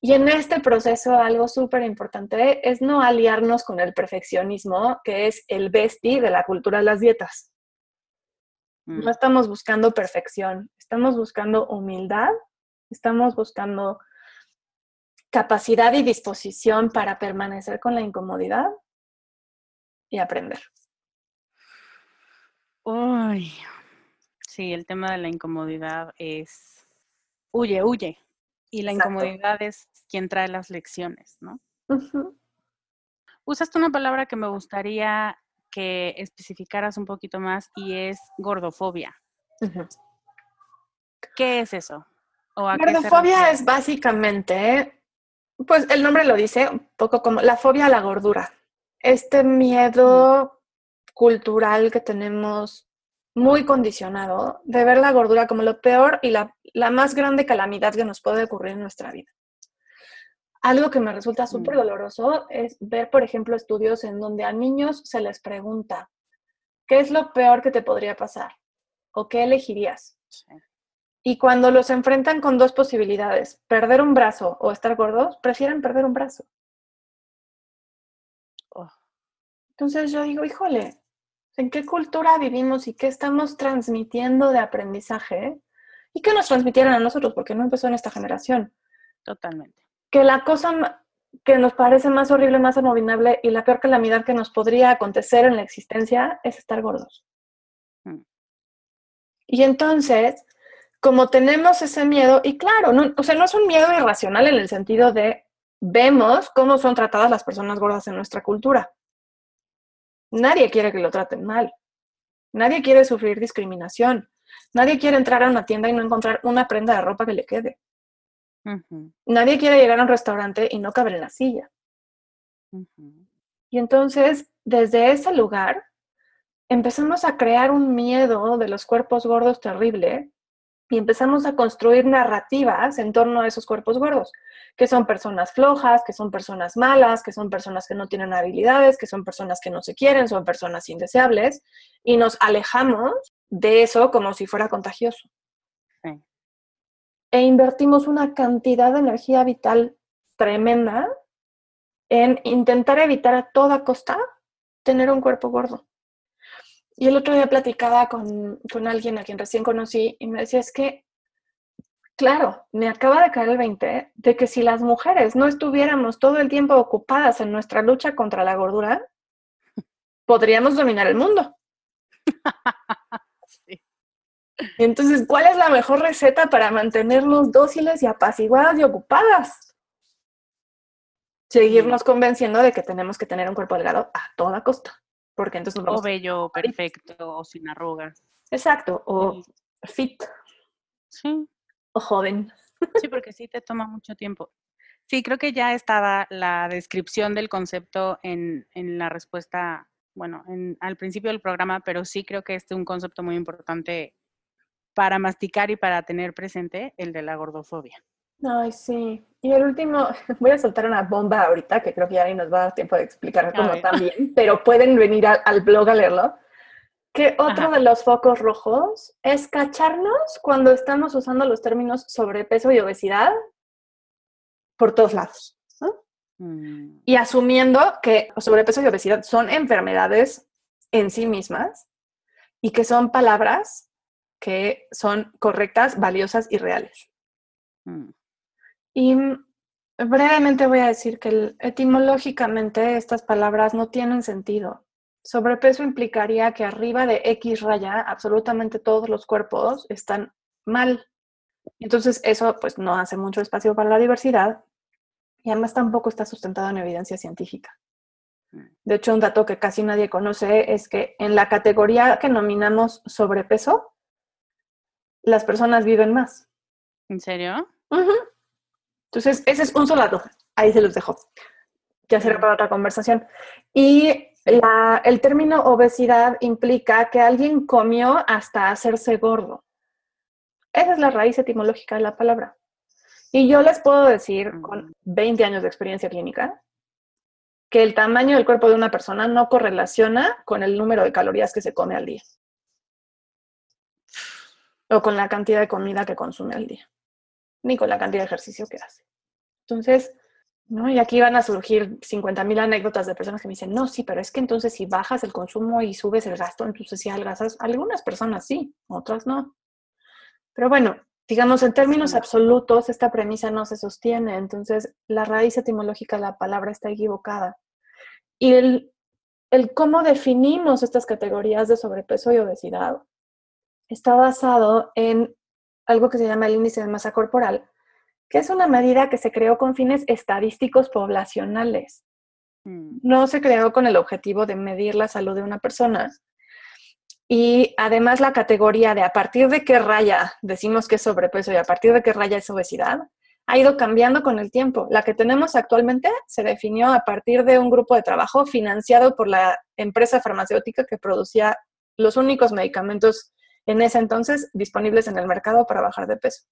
y en este proceso algo súper importante es no aliarnos con el perfeccionismo, que es el bestie de la cultura de las dietas. No mm. estamos buscando perfección, estamos buscando humildad, estamos buscando capacidad y disposición para permanecer con la incomodidad y aprender. Uy, sí, el tema de la incomodidad es huye, huye. Y la incomodidad es quien trae las lecciones, ¿no? Usaste una palabra que me gustaría que especificaras un poquito más y es gordofobia. ¿Qué es eso? gordofobia es básicamente pues el nombre lo dice, un poco como la fobia a la gordura. Este miedo cultural que tenemos muy condicionado de ver la gordura como lo peor y la, más grande calamidad que nos puede ocurrir en nuestra vida. Algo que me resulta súper doloroso es ver, por ejemplo, estudios en donde a niños se les pregunta, ¿qué es lo peor que te podría pasar? ¿O qué elegirías? Y cuando los enfrentan con dos posibilidades, perder un brazo o estar gordos, prefieren perder un brazo. Oh. Entonces yo digo, híjole, ¿en qué cultura vivimos y qué estamos transmitiendo de aprendizaje? ¿Y qué nos transmitieron a nosotros? Porque no empezó en esta generación. Totalmente. Que la cosa que nos parece más horrible, más abominable y la peor calamidad que nos podría acontecer en la existencia es estar gordos. Mm. Y entonces, como tenemos ese miedo, y claro, no, o sea, no es un miedo irracional en el sentido de vemos cómo son tratadas las personas gordas en nuestra cultura. Nadie quiere que lo traten mal. Nadie quiere sufrir discriminación. Nadie quiere entrar a una tienda y no encontrar una prenda de ropa que le quede. Nadie quiere llegar a un restaurante y no caber en la silla. Y entonces, desde ese lugar, empezamos a crear un miedo de los cuerpos gordos terrible y empezamos a construir narrativas en torno a esos cuerpos gordos, que son personas flojas, que son personas malas, que son personas que no tienen habilidades, que son personas que no se quieren, son personas indeseables, y nos alejamos de eso como si fuera contagioso. E invertimos una cantidad de energía vital tremenda en intentar evitar a toda costa tener un cuerpo gordo. Y el otro día platicaba con, con, alguien a quien recién conocí y me decía, es que, claro, me acaba de caer el 20 de que si las mujeres no estuviéramos todo el tiempo ocupadas en nuestra lucha contra la gordura, podríamos dominar el mundo. Entonces, ¿cuál es la mejor receta para mantenernos dóciles y apaciguadas y ocupadas? Seguirnos convenciendo de que tenemos que tener un cuerpo delgado a toda costa porque entonces O bello, perfecto, o sin arrugas. Exacto, o fit. Sí. O joven. Sí, porque sí te toma mucho tiempo. Sí, creo que ya estaba la descripción del concepto en, en la respuesta, bueno, en, al principio del programa, pero sí creo que este es un concepto muy importante para masticar y para tener presente, el de la gordofobia. Ay, sí. Y el último, voy a soltar una bomba ahorita, que creo que ya ni nos va a dar tiempo de explicar cómo también, pero pueden venir al blog a leerlo. Que otro de los focos rojos es cacharnos cuando estamos usando los términos sobrepeso y obesidad por todos lados. Mm. Y asumiendo que sobrepeso y obesidad son enfermedades en sí mismas y que son palabras que son correctas, valiosas y reales. Mm. Y brevemente voy a decir que etimológicamente estas palabras no tienen sentido. Sobrepeso implicaría que arriba de X raya absolutamente todos los cuerpos están mal. Entonces eso pues no hace mucho espacio para la diversidad y además tampoco está sustentado en evidencia científica. De hecho, un dato que casi nadie conoce es que en la categoría que nominamos sobrepeso, las personas viven más. ¿En serio? Entonces, ese es un solo dato. Ahí se los dejo. Ya será para otra conversación. Y el término obesidad implica que alguien comió hasta hacerse gordo. Esa es la raíz etimológica de la palabra. Y yo les puedo decir, con 20 años de experiencia clínica, que el tamaño del cuerpo de una persona no correlaciona con el número de calorías que se come al día. O con la cantidad de comida que consume al día ni con la cantidad de ejercicio que hace. Entonces, ¿no? Y aquí van a surgir 50.000 anécdotas de personas que me dicen, no, sí, pero es que entonces si bajas el consumo y subes el gasto, entonces sí adelgazas. Algunas personas sí, otras no. Pero bueno, digamos, en términos absolutos, esta premisa no se sostiene. Entonces, la raíz etimológica de la palabra está equivocada. Y el, el cómo definimos estas categorías de sobrepeso y obesidad está basado en algo que se llama el índice de masa corporal, que es una medida que se creó con fines estadísticos poblacionales. Mm. No se creó con el objetivo de medir la salud de una persona. Y además la categoría de a partir de qué raya decimos que es sobrepeso y a partir de qué raya es obesidad, ha ido cambiando con el tiempo. La que tenemos actualmente se definió a partir de un grupo de trabajo financiado por la empresa farmacéutica que producía los únicos medicamentos en ese entonces disponibles en el mercado para bajar de peso.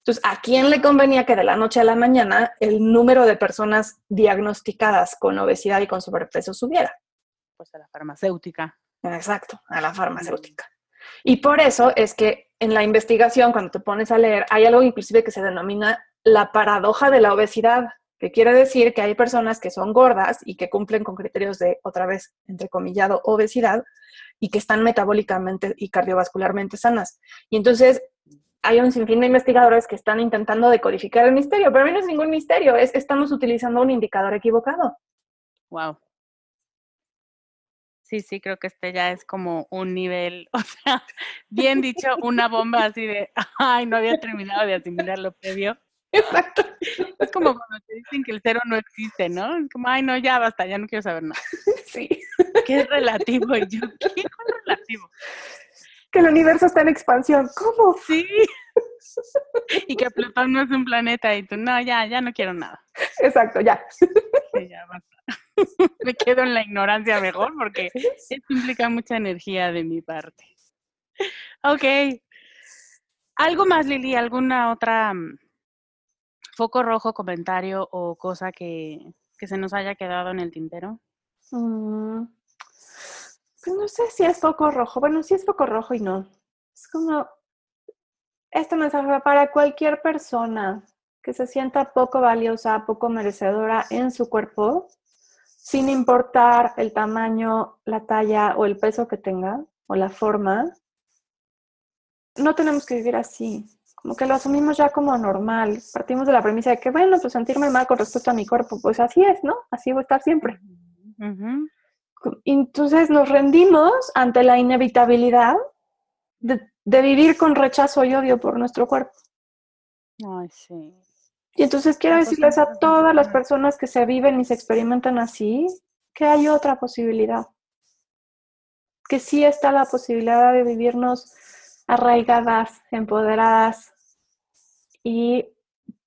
Entonces, ¿a quién le convenía que de la noche a la mañana el número de personas diagnosticadas con obesidad y con sobrepeso subiera? Pues a la farmacéutica. Exacto, a la farmacéutica. Y por eso es que en la investigación, cuando te pones a leer, hay algo inclusive que se denomina la paradoja de la obesidad, que quiere decir que hay personas que son gordas y que cumplen con criterios de, otra vez, entrecomillado, obesidad, y que están metabólicamente y cardiovascularmente sanas. Y entonces hay un sinfín de investigadores que están intentando decodificar el misterio, pero a mí no es ningún misterio, es estamos utilizando un indicador equivocado. Wow. Sí, sí, creo que este ya es como un nivel, o sea, bien dicho, una bomba así de, ay, no había terminado de asimilar lo previo. Exacto. Es como cuando te dicen que el cero no existe, ¿no? Es como, ay, no, ya basta, ya no quiero saber nada. Sí. ¿Qué es relativo? Y yo, ¿qué es relativo? Que el universo está en expansión. ¿Cómo? Sí. Y que Plutón no es un planeta y tú, no, ya, ya no quiero nada. Exacto, ya. Sí, ya basta. Me quedo en la ignorancia mejor porque esto implica mucha energía de mi parte. Ok. ¿Algo más, Lili? ¿Alguna otra mm, foco rojo, comentario o cosa que, que se nos haya quedado en el tintero? Mm, pues no sé si es foco rojo. Bueno, sí es foco rojo y no. Es como este mensaje para cualquier persona que se sienta poco valiosa, poco merecedora en su cuerpo, sin importar el tamaño, la talla o el peso que tenga o la forma. No tenemos que vivir así como que lo asumimos ya como normal. Partimos de la premisa de que, bueno, pues sentirme mal con respecto a mi cuerpo, pues así es, ¿no? Así voy a estar siempre. Entonces nos rendimos ante la inevitabilidad de, vivir con rechazo y odio por nuestro cuerpo. Ay, sí. Y entonces quiero decirles a todas las personas que se viven y se experimentan así, que hay otra posibilidad. Que sí está la posibilidad de vivirnos arraigadas, empoderadas y,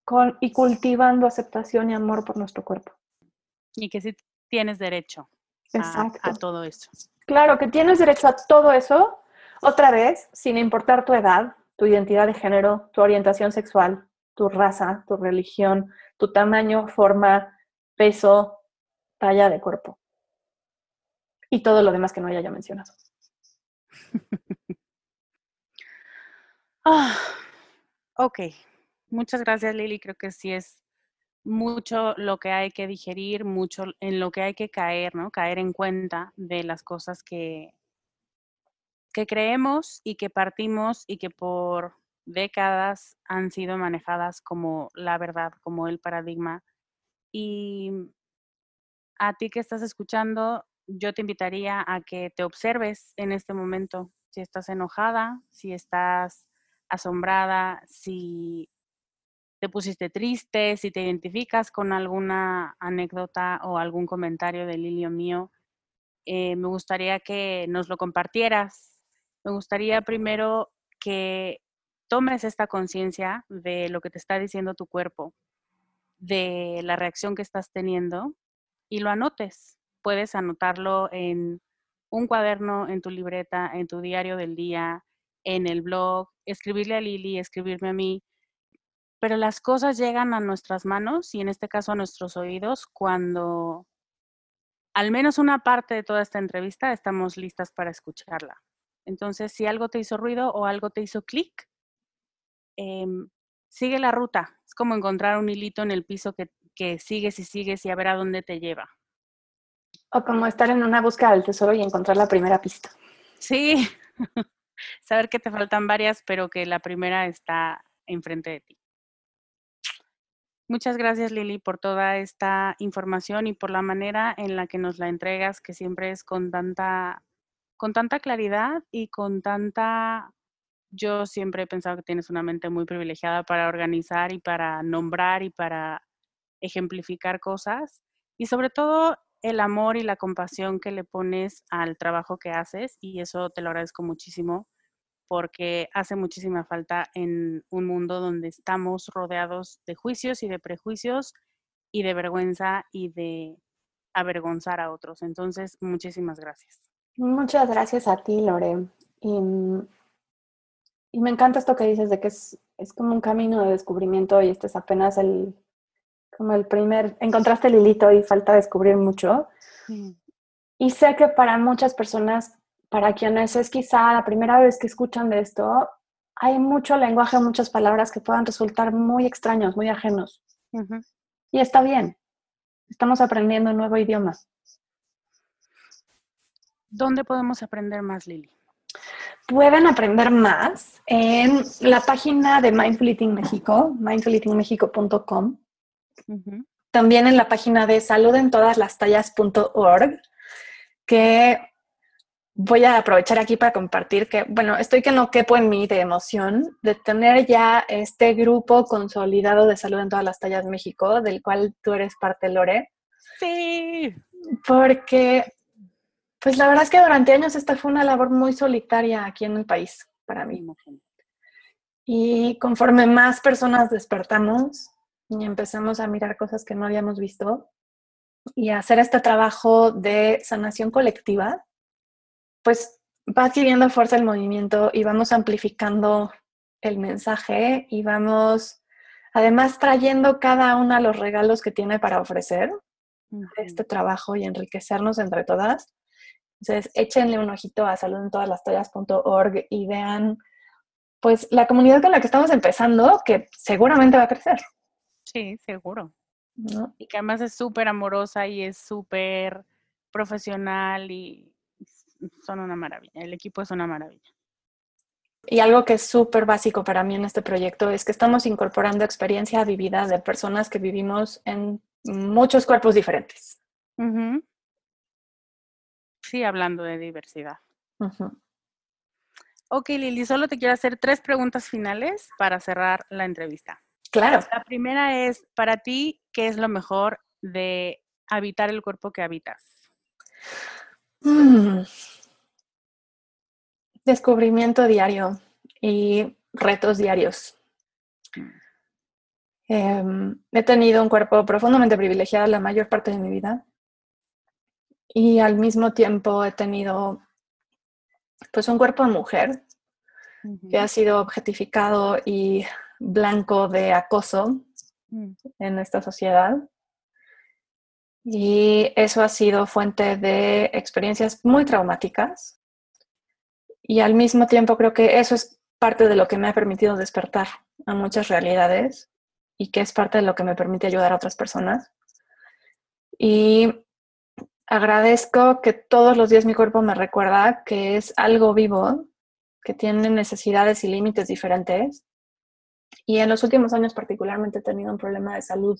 con, y cultivando aceptación y amor por nuestro cuerpo. Y que sí tienes derecho a, todo eso. Claro, que tienes derecho a todo eso, otra vez, sin importar tu edad, tu identidad de género, tu orientación sexual, tu raza, tu religión, tu tamaño, forma, peso, talla de cuerpo. Y todo lo demás que no haya ya mencionado. Ah, ok. Muchas gracias, Lili. Creo que sí es mucho lo que hay que digerir, mucho en lo que hay que caer, ¿no? Caer en cuenta de las cosas que, que creemos y que partimos y que por décadas han sido manejadas como la verdad, como el paradigma. Y a ti que estás escuchando, yo te invitaría a que te observes en este momento, si estás enojada, si estás asombrada, si te pusiste triste, si te identificas con alguna anécdota o algún comentario de Lilio mío, eh, me gustaría que nos lo compartieras. Me gustaría primero que tomes esta conciencia de lo que te está diciendo tu cuerpo, de la reacción que estás teniendo y lo anotes. Puedes anotarlo en un cuaderno, en tu libreta, en tu diario del día, en el blog, escribirle a Lili, escribirme a mí, pero las cosas llegan a nuestras manos y en este caso a nuestros oídos cuando al menos una parte de toda esta entrevista estamos listas para escucharla. Entonces, si algo te hizo ruido o algo te hizo clic, em, sigue la ruta. Es como encontrar un hilito en el piso que, que sigues y sigues y a ver a dónde te lleva. O como estar en una búsqueda del tesoro y encontrar la primera pista. Sí. saber que te faltan varias, pero que la primera está enfrente de ti. Muchas gracias Lili por toda esta información y por la manera en la que nos la entregas, que siempre es con tanta, con tanta claridad y con tanta... Yo siempre he pensado que tienes una mente muy privilegiada para organizar y para nombrar y para ejemplificar cosas. Y sobre todo el amor y la compasión que le pones al trabajo que haces y eso te lo agradezco muchísimo porque hace muchísima falta en un mundo donde estamos rodeados de juicios y de prejuicios y de vergüenza y de avergonzar a otros. Entonces, muchísimas gracias. Muchas gracias a ti, Lore. Y, y me encanta esto que dices de que es, es, como un camino de descubrimiento y este es apenas el, como el primer, encontraste el hilito y falta descubrir mucho. Y sé que para muchas personas para quienes es quizá la primera vez que escuchan de esto, hay mucho lenguaje, muchas palabras que puedan resultar muy extraños, muy ajenos. Y está bien. Estamos aprendiendo un nuevo idioma. ¿Dónde podemos aprender más, Lili? Pueden aprender más en la página de Mindful Eating México, mindfuleatingmexico.com. También en la página de saludentodasllastallas.org, que voy a aprovechar aquí para compartir que, bueno, estoy que no quepo en mí de emoción de tener ya este grupo consolidado de salud en todas las tallas México, del cual tú eres parte, Lore. Sí. Porque, pues la verdad es que durante años esta fue una labor muy solitaria aquí en el país para mí. Y conforme más personas despertamos y empezamos a mirar cosas que no habíamos visto y a hacer este trabajo de sanación colectiva, pues va adquiriendo fuerza el movimiento y vamos amplificando el mensaje y vamos además trayendo cada una los regalos que tiene para ofrecer este trabajo y enriquecernos entre todas. Entonces, échenle un ojito a saludentodalastallas.org y vean pues la comunidad con la que estamos empezando, que seguramente va a crecer. Sí, seguro. Y que además es súper amorosa y es súper profesional y son una maravilla. El equipo es una maravilla. Y algo que es súper básico para mí en este proyecto es que estamos incorporando experiencia vivida de personas que vivimos en muchos cuerpos diferentes. Sí, hablando de diversidad. Ok, Lili, solo te quiero hacer tres preguntas finales para cerrar la entrevista. Claro. La primera es, para ti, ¿qué es lo mejor de habitar el cuerpo que habitas? Mm. Descubrimiento diario y retos diarios. Em, he tenido un cuerpo profundamente privilegiado la mayor parte de mi vida y al mismo tiempo he tenido pues un cuerpo de mujer que ha sido objetificado y blanco de acoso mm. en esta sociedad. Y eso ha sido fuente de experiencias muy traumáticas. Y al mismo tiempo creo que eso es parte de lo que me ha permitido despertar a muchas realidades y que es parte de lo que me permite ayudar a otras personas. Y agradezco que todos los días mi cuerpo me recuerda que es algo vivo, que tiene necesidades y límites diferentes. Y en los últimos años particularmente he tenido un problema de salud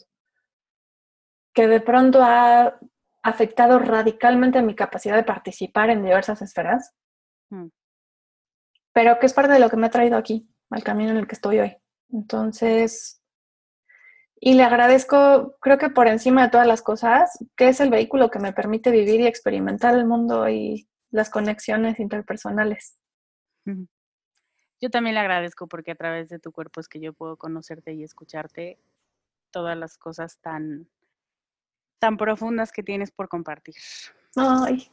que de pronto ha afectado radicalmente mi capacidad de participar en diversas esferas, mm. Pero que es parte de lo que me ha traído aquí, al camino en el que estoy hoy. Entonces, y le agradezco, creo que por encima de todas las cosas, que es el vehículo que me permite vivir y experimentar el mundo y las conexiones interpersonales. Yo también le agradezco porque a través de tu cuerpo es que yo puedo conocerte y escucharte todas las cosas tan tan profundas que tienes por compartir. Ay,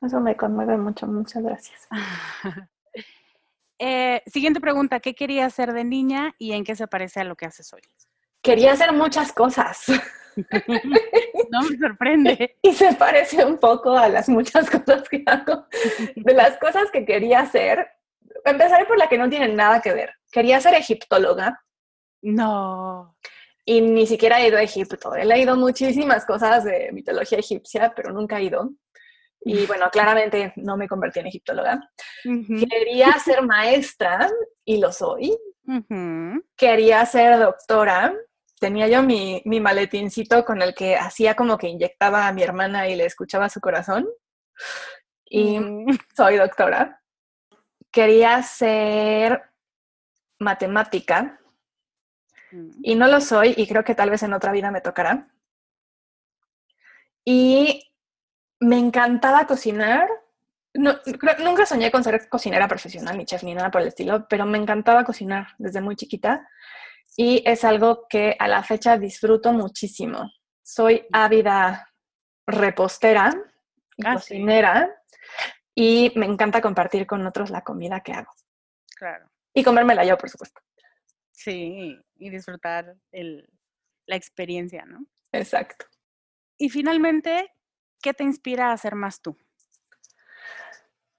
eso me conmueve mucho, muchas gracias. Eh, siguiente pregunta, ¿qué querías hacer de niña y en qué se parece a lo que haces hoy? Quería hacer muchas cosas. no me sorprende. Y se parece un poco a las muchas cosas que hago. De las cosas que quería hacer, empezaré por la que no tiene nada que ver. Quería ser egiptóloga. No y ni siquiera he ido a Egipto. He leído muchísimas cosas de mitología egipcia, pero nunca he ido. Y bueno, claramente no me convertí en egiptóloga. Quería ser maestra y lo soy. Quería ser doctora. Tenía yo mi, mi, maletincito con el que hacía como que inyectaba a mi hermana y le escuchaba su corazón. Y mm. soy doctora. Quería ser matemática y no lo soy y creo que tal vez en otra vida me tocará. Y me encantaba cocinar. nunca soñé con ser cocinera profesional, ni chef, ni nada por el estilo, pero me encantaba cocinar desde muy chiquita y es algo que a la fecha disfruto muchísimo. Soy ávida repostera ah, cocinera y me encanta compartir con otros la comida que hago. Claro. Y comérmela yo, por supuesto. Sí, y disfrutar el, la experiencia, ¿no? Exacto. Y finalmente, ¿qué te inspira a ser más tú?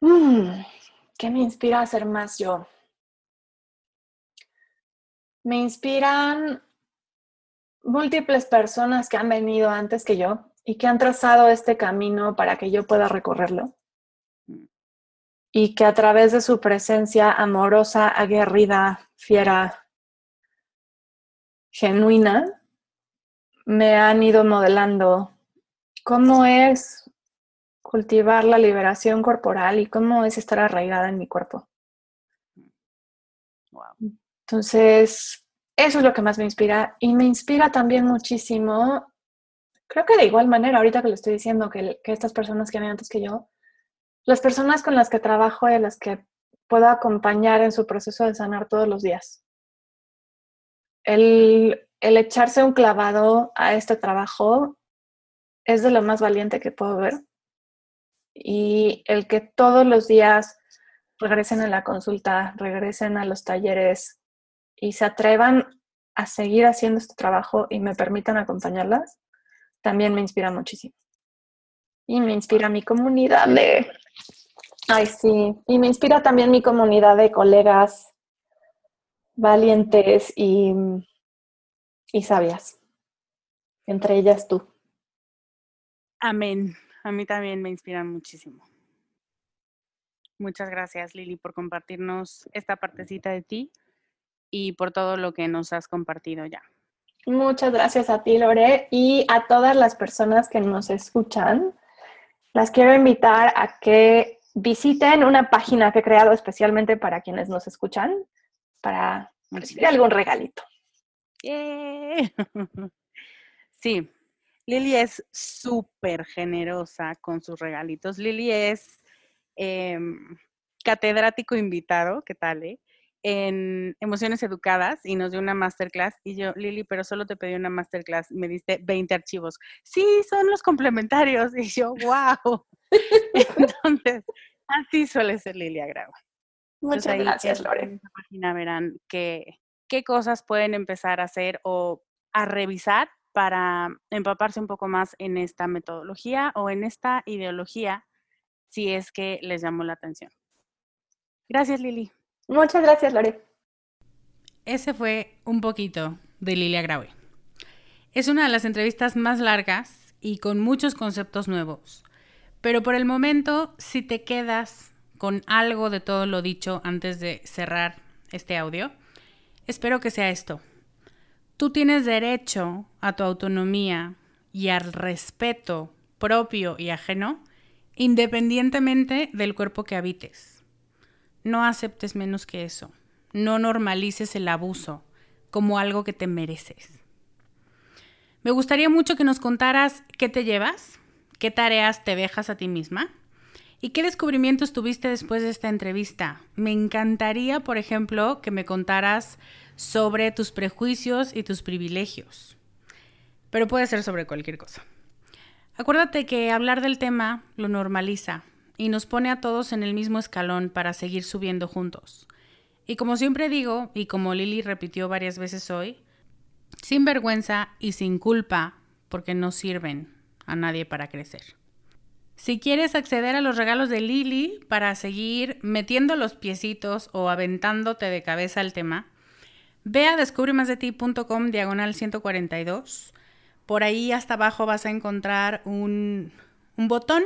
Mm, ¿Qué me inspira a ser más yo? Me inspiran múltiples personas que han venido antes que yo y que han trazado este camino para que yo pueda recorrerlo. Y que a través de su presencia amorosa, aguerrida, fiera, genuina, me han ido modelando cómo es cultivar la liberación corporal y cómo es estar arraigada en mi cuerpo. Entonces, eso es lo que más me inspira y me inspira también muchísimo, creo que de igual manera, ahorita que lo estoy diciendo, que, estas personas que vienen antes que yo, las personas con las que trabajo y las que puedo acompañar en su proceso de sanar todos los días. El, el echarse un clavado a este trabajo es de lo más valiente que puedo ver. Y el que todos los días regresen a la consulta, regresen a los talleres y se atrevan a seguir haciendo este trabajo y me permitan acompañarlas, también me inspira muchísimo. Y me inspira mi comunidad de... Ay, sí. Y me inspira también mi comunidad de colegas valientes y, y sabias. Entre ellas tú. Amén. A mí también me inspiran muchísimo. Muchas gracias, Lili, por compartirnos esta partecita de ti y por todo lo que nos has compartido ya. Muchas gracias a ti, Lore, y a todas las personas que nos escuchan. Las quiero invitar a que visiten una página que he creado especialmente para quienes nos escuchan, para recibir algún regalito. Sí, Lili es súper generosa con sus regalitos. Lili es em, catedrático invitado, ¿qué tal? Eh? En Emociones Educadas y nos dio una masterclass. Y yo, Lili, pero solo te pedí una masterclass. Me diste 20 archivos. Sí, son los complementarios. Y yo, wow. Entonces, así suele ser Lili Agrava. Muchas gracias, Lore. En esta página verán qué, qué cosas pueden empezar a hacer o a revisar para empaparse un poco más en esta metodología o en esta ideología, si es que les llamó la atención. Gracias, Lili. Muchas gracias, Lore. Ese fue un poquito de Lilia Graue. Es una de las entrevistas más largas y con muchos conceptos nuevos. Pero por el momento, si te quedas con algo de todo lo dicho antes de cerrar este audio, espero que sea esto. Tú tienes derecho a tu autonomía y al respeto propio y ajeno, independientemente del cuerpo que habites. No aceptes menos que eso. No normalices el abuso como algo que te mereces. Me gustaría mucho que nos contaras qué te llevas, qué tareas te dejas a ti misma y qué descubrimientos tuviste después de esta entrevista. Me encantaría, por ejemplo, que me contaras sobre tus prejuicios y tus privilegios. Pero puede ser sobre cualquier cosa. Acuérdate que hablar del tema lo normaliza y nos pone a todos en el mismo escalón para seguir subiendo juntos. Y como siempre digo, y como Lili repitió varias veces hoy, sin vergüenza y sin culpa, porque no sirven a nadie para crecer. Si quieres acceder a los regalos de Lili para seguir metiendo los piecitos o aventándote de cabeza al tema, Ve a descubremasdeti.com diagonal 142. Por ahí hasta abajo vas a encontrar un, un botón,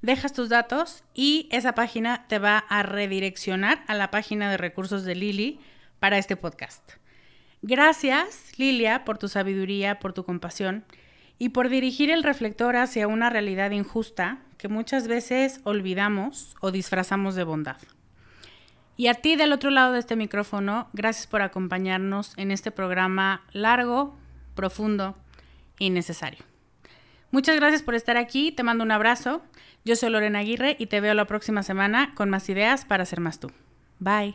dejas tus datos y esa página te va a redireccionar a la página de recursos de Lili para este podcast. Gracias, Lilia, por tu sabiduría, por tu compasión y por dirigir el reflector hacia una realidad injusta que muchas veces olvidamos o disfrazamos de bondad. Y a ti del otro lado de este micrófono, gracias por acompañarnos en este programa largo, profundo y necesario. Muchas gracias por estar aquí, te mando un abrazo. Yo soy Lorena Aguirre y te veo la próxima semana con más ideas para ser más tú. Bye.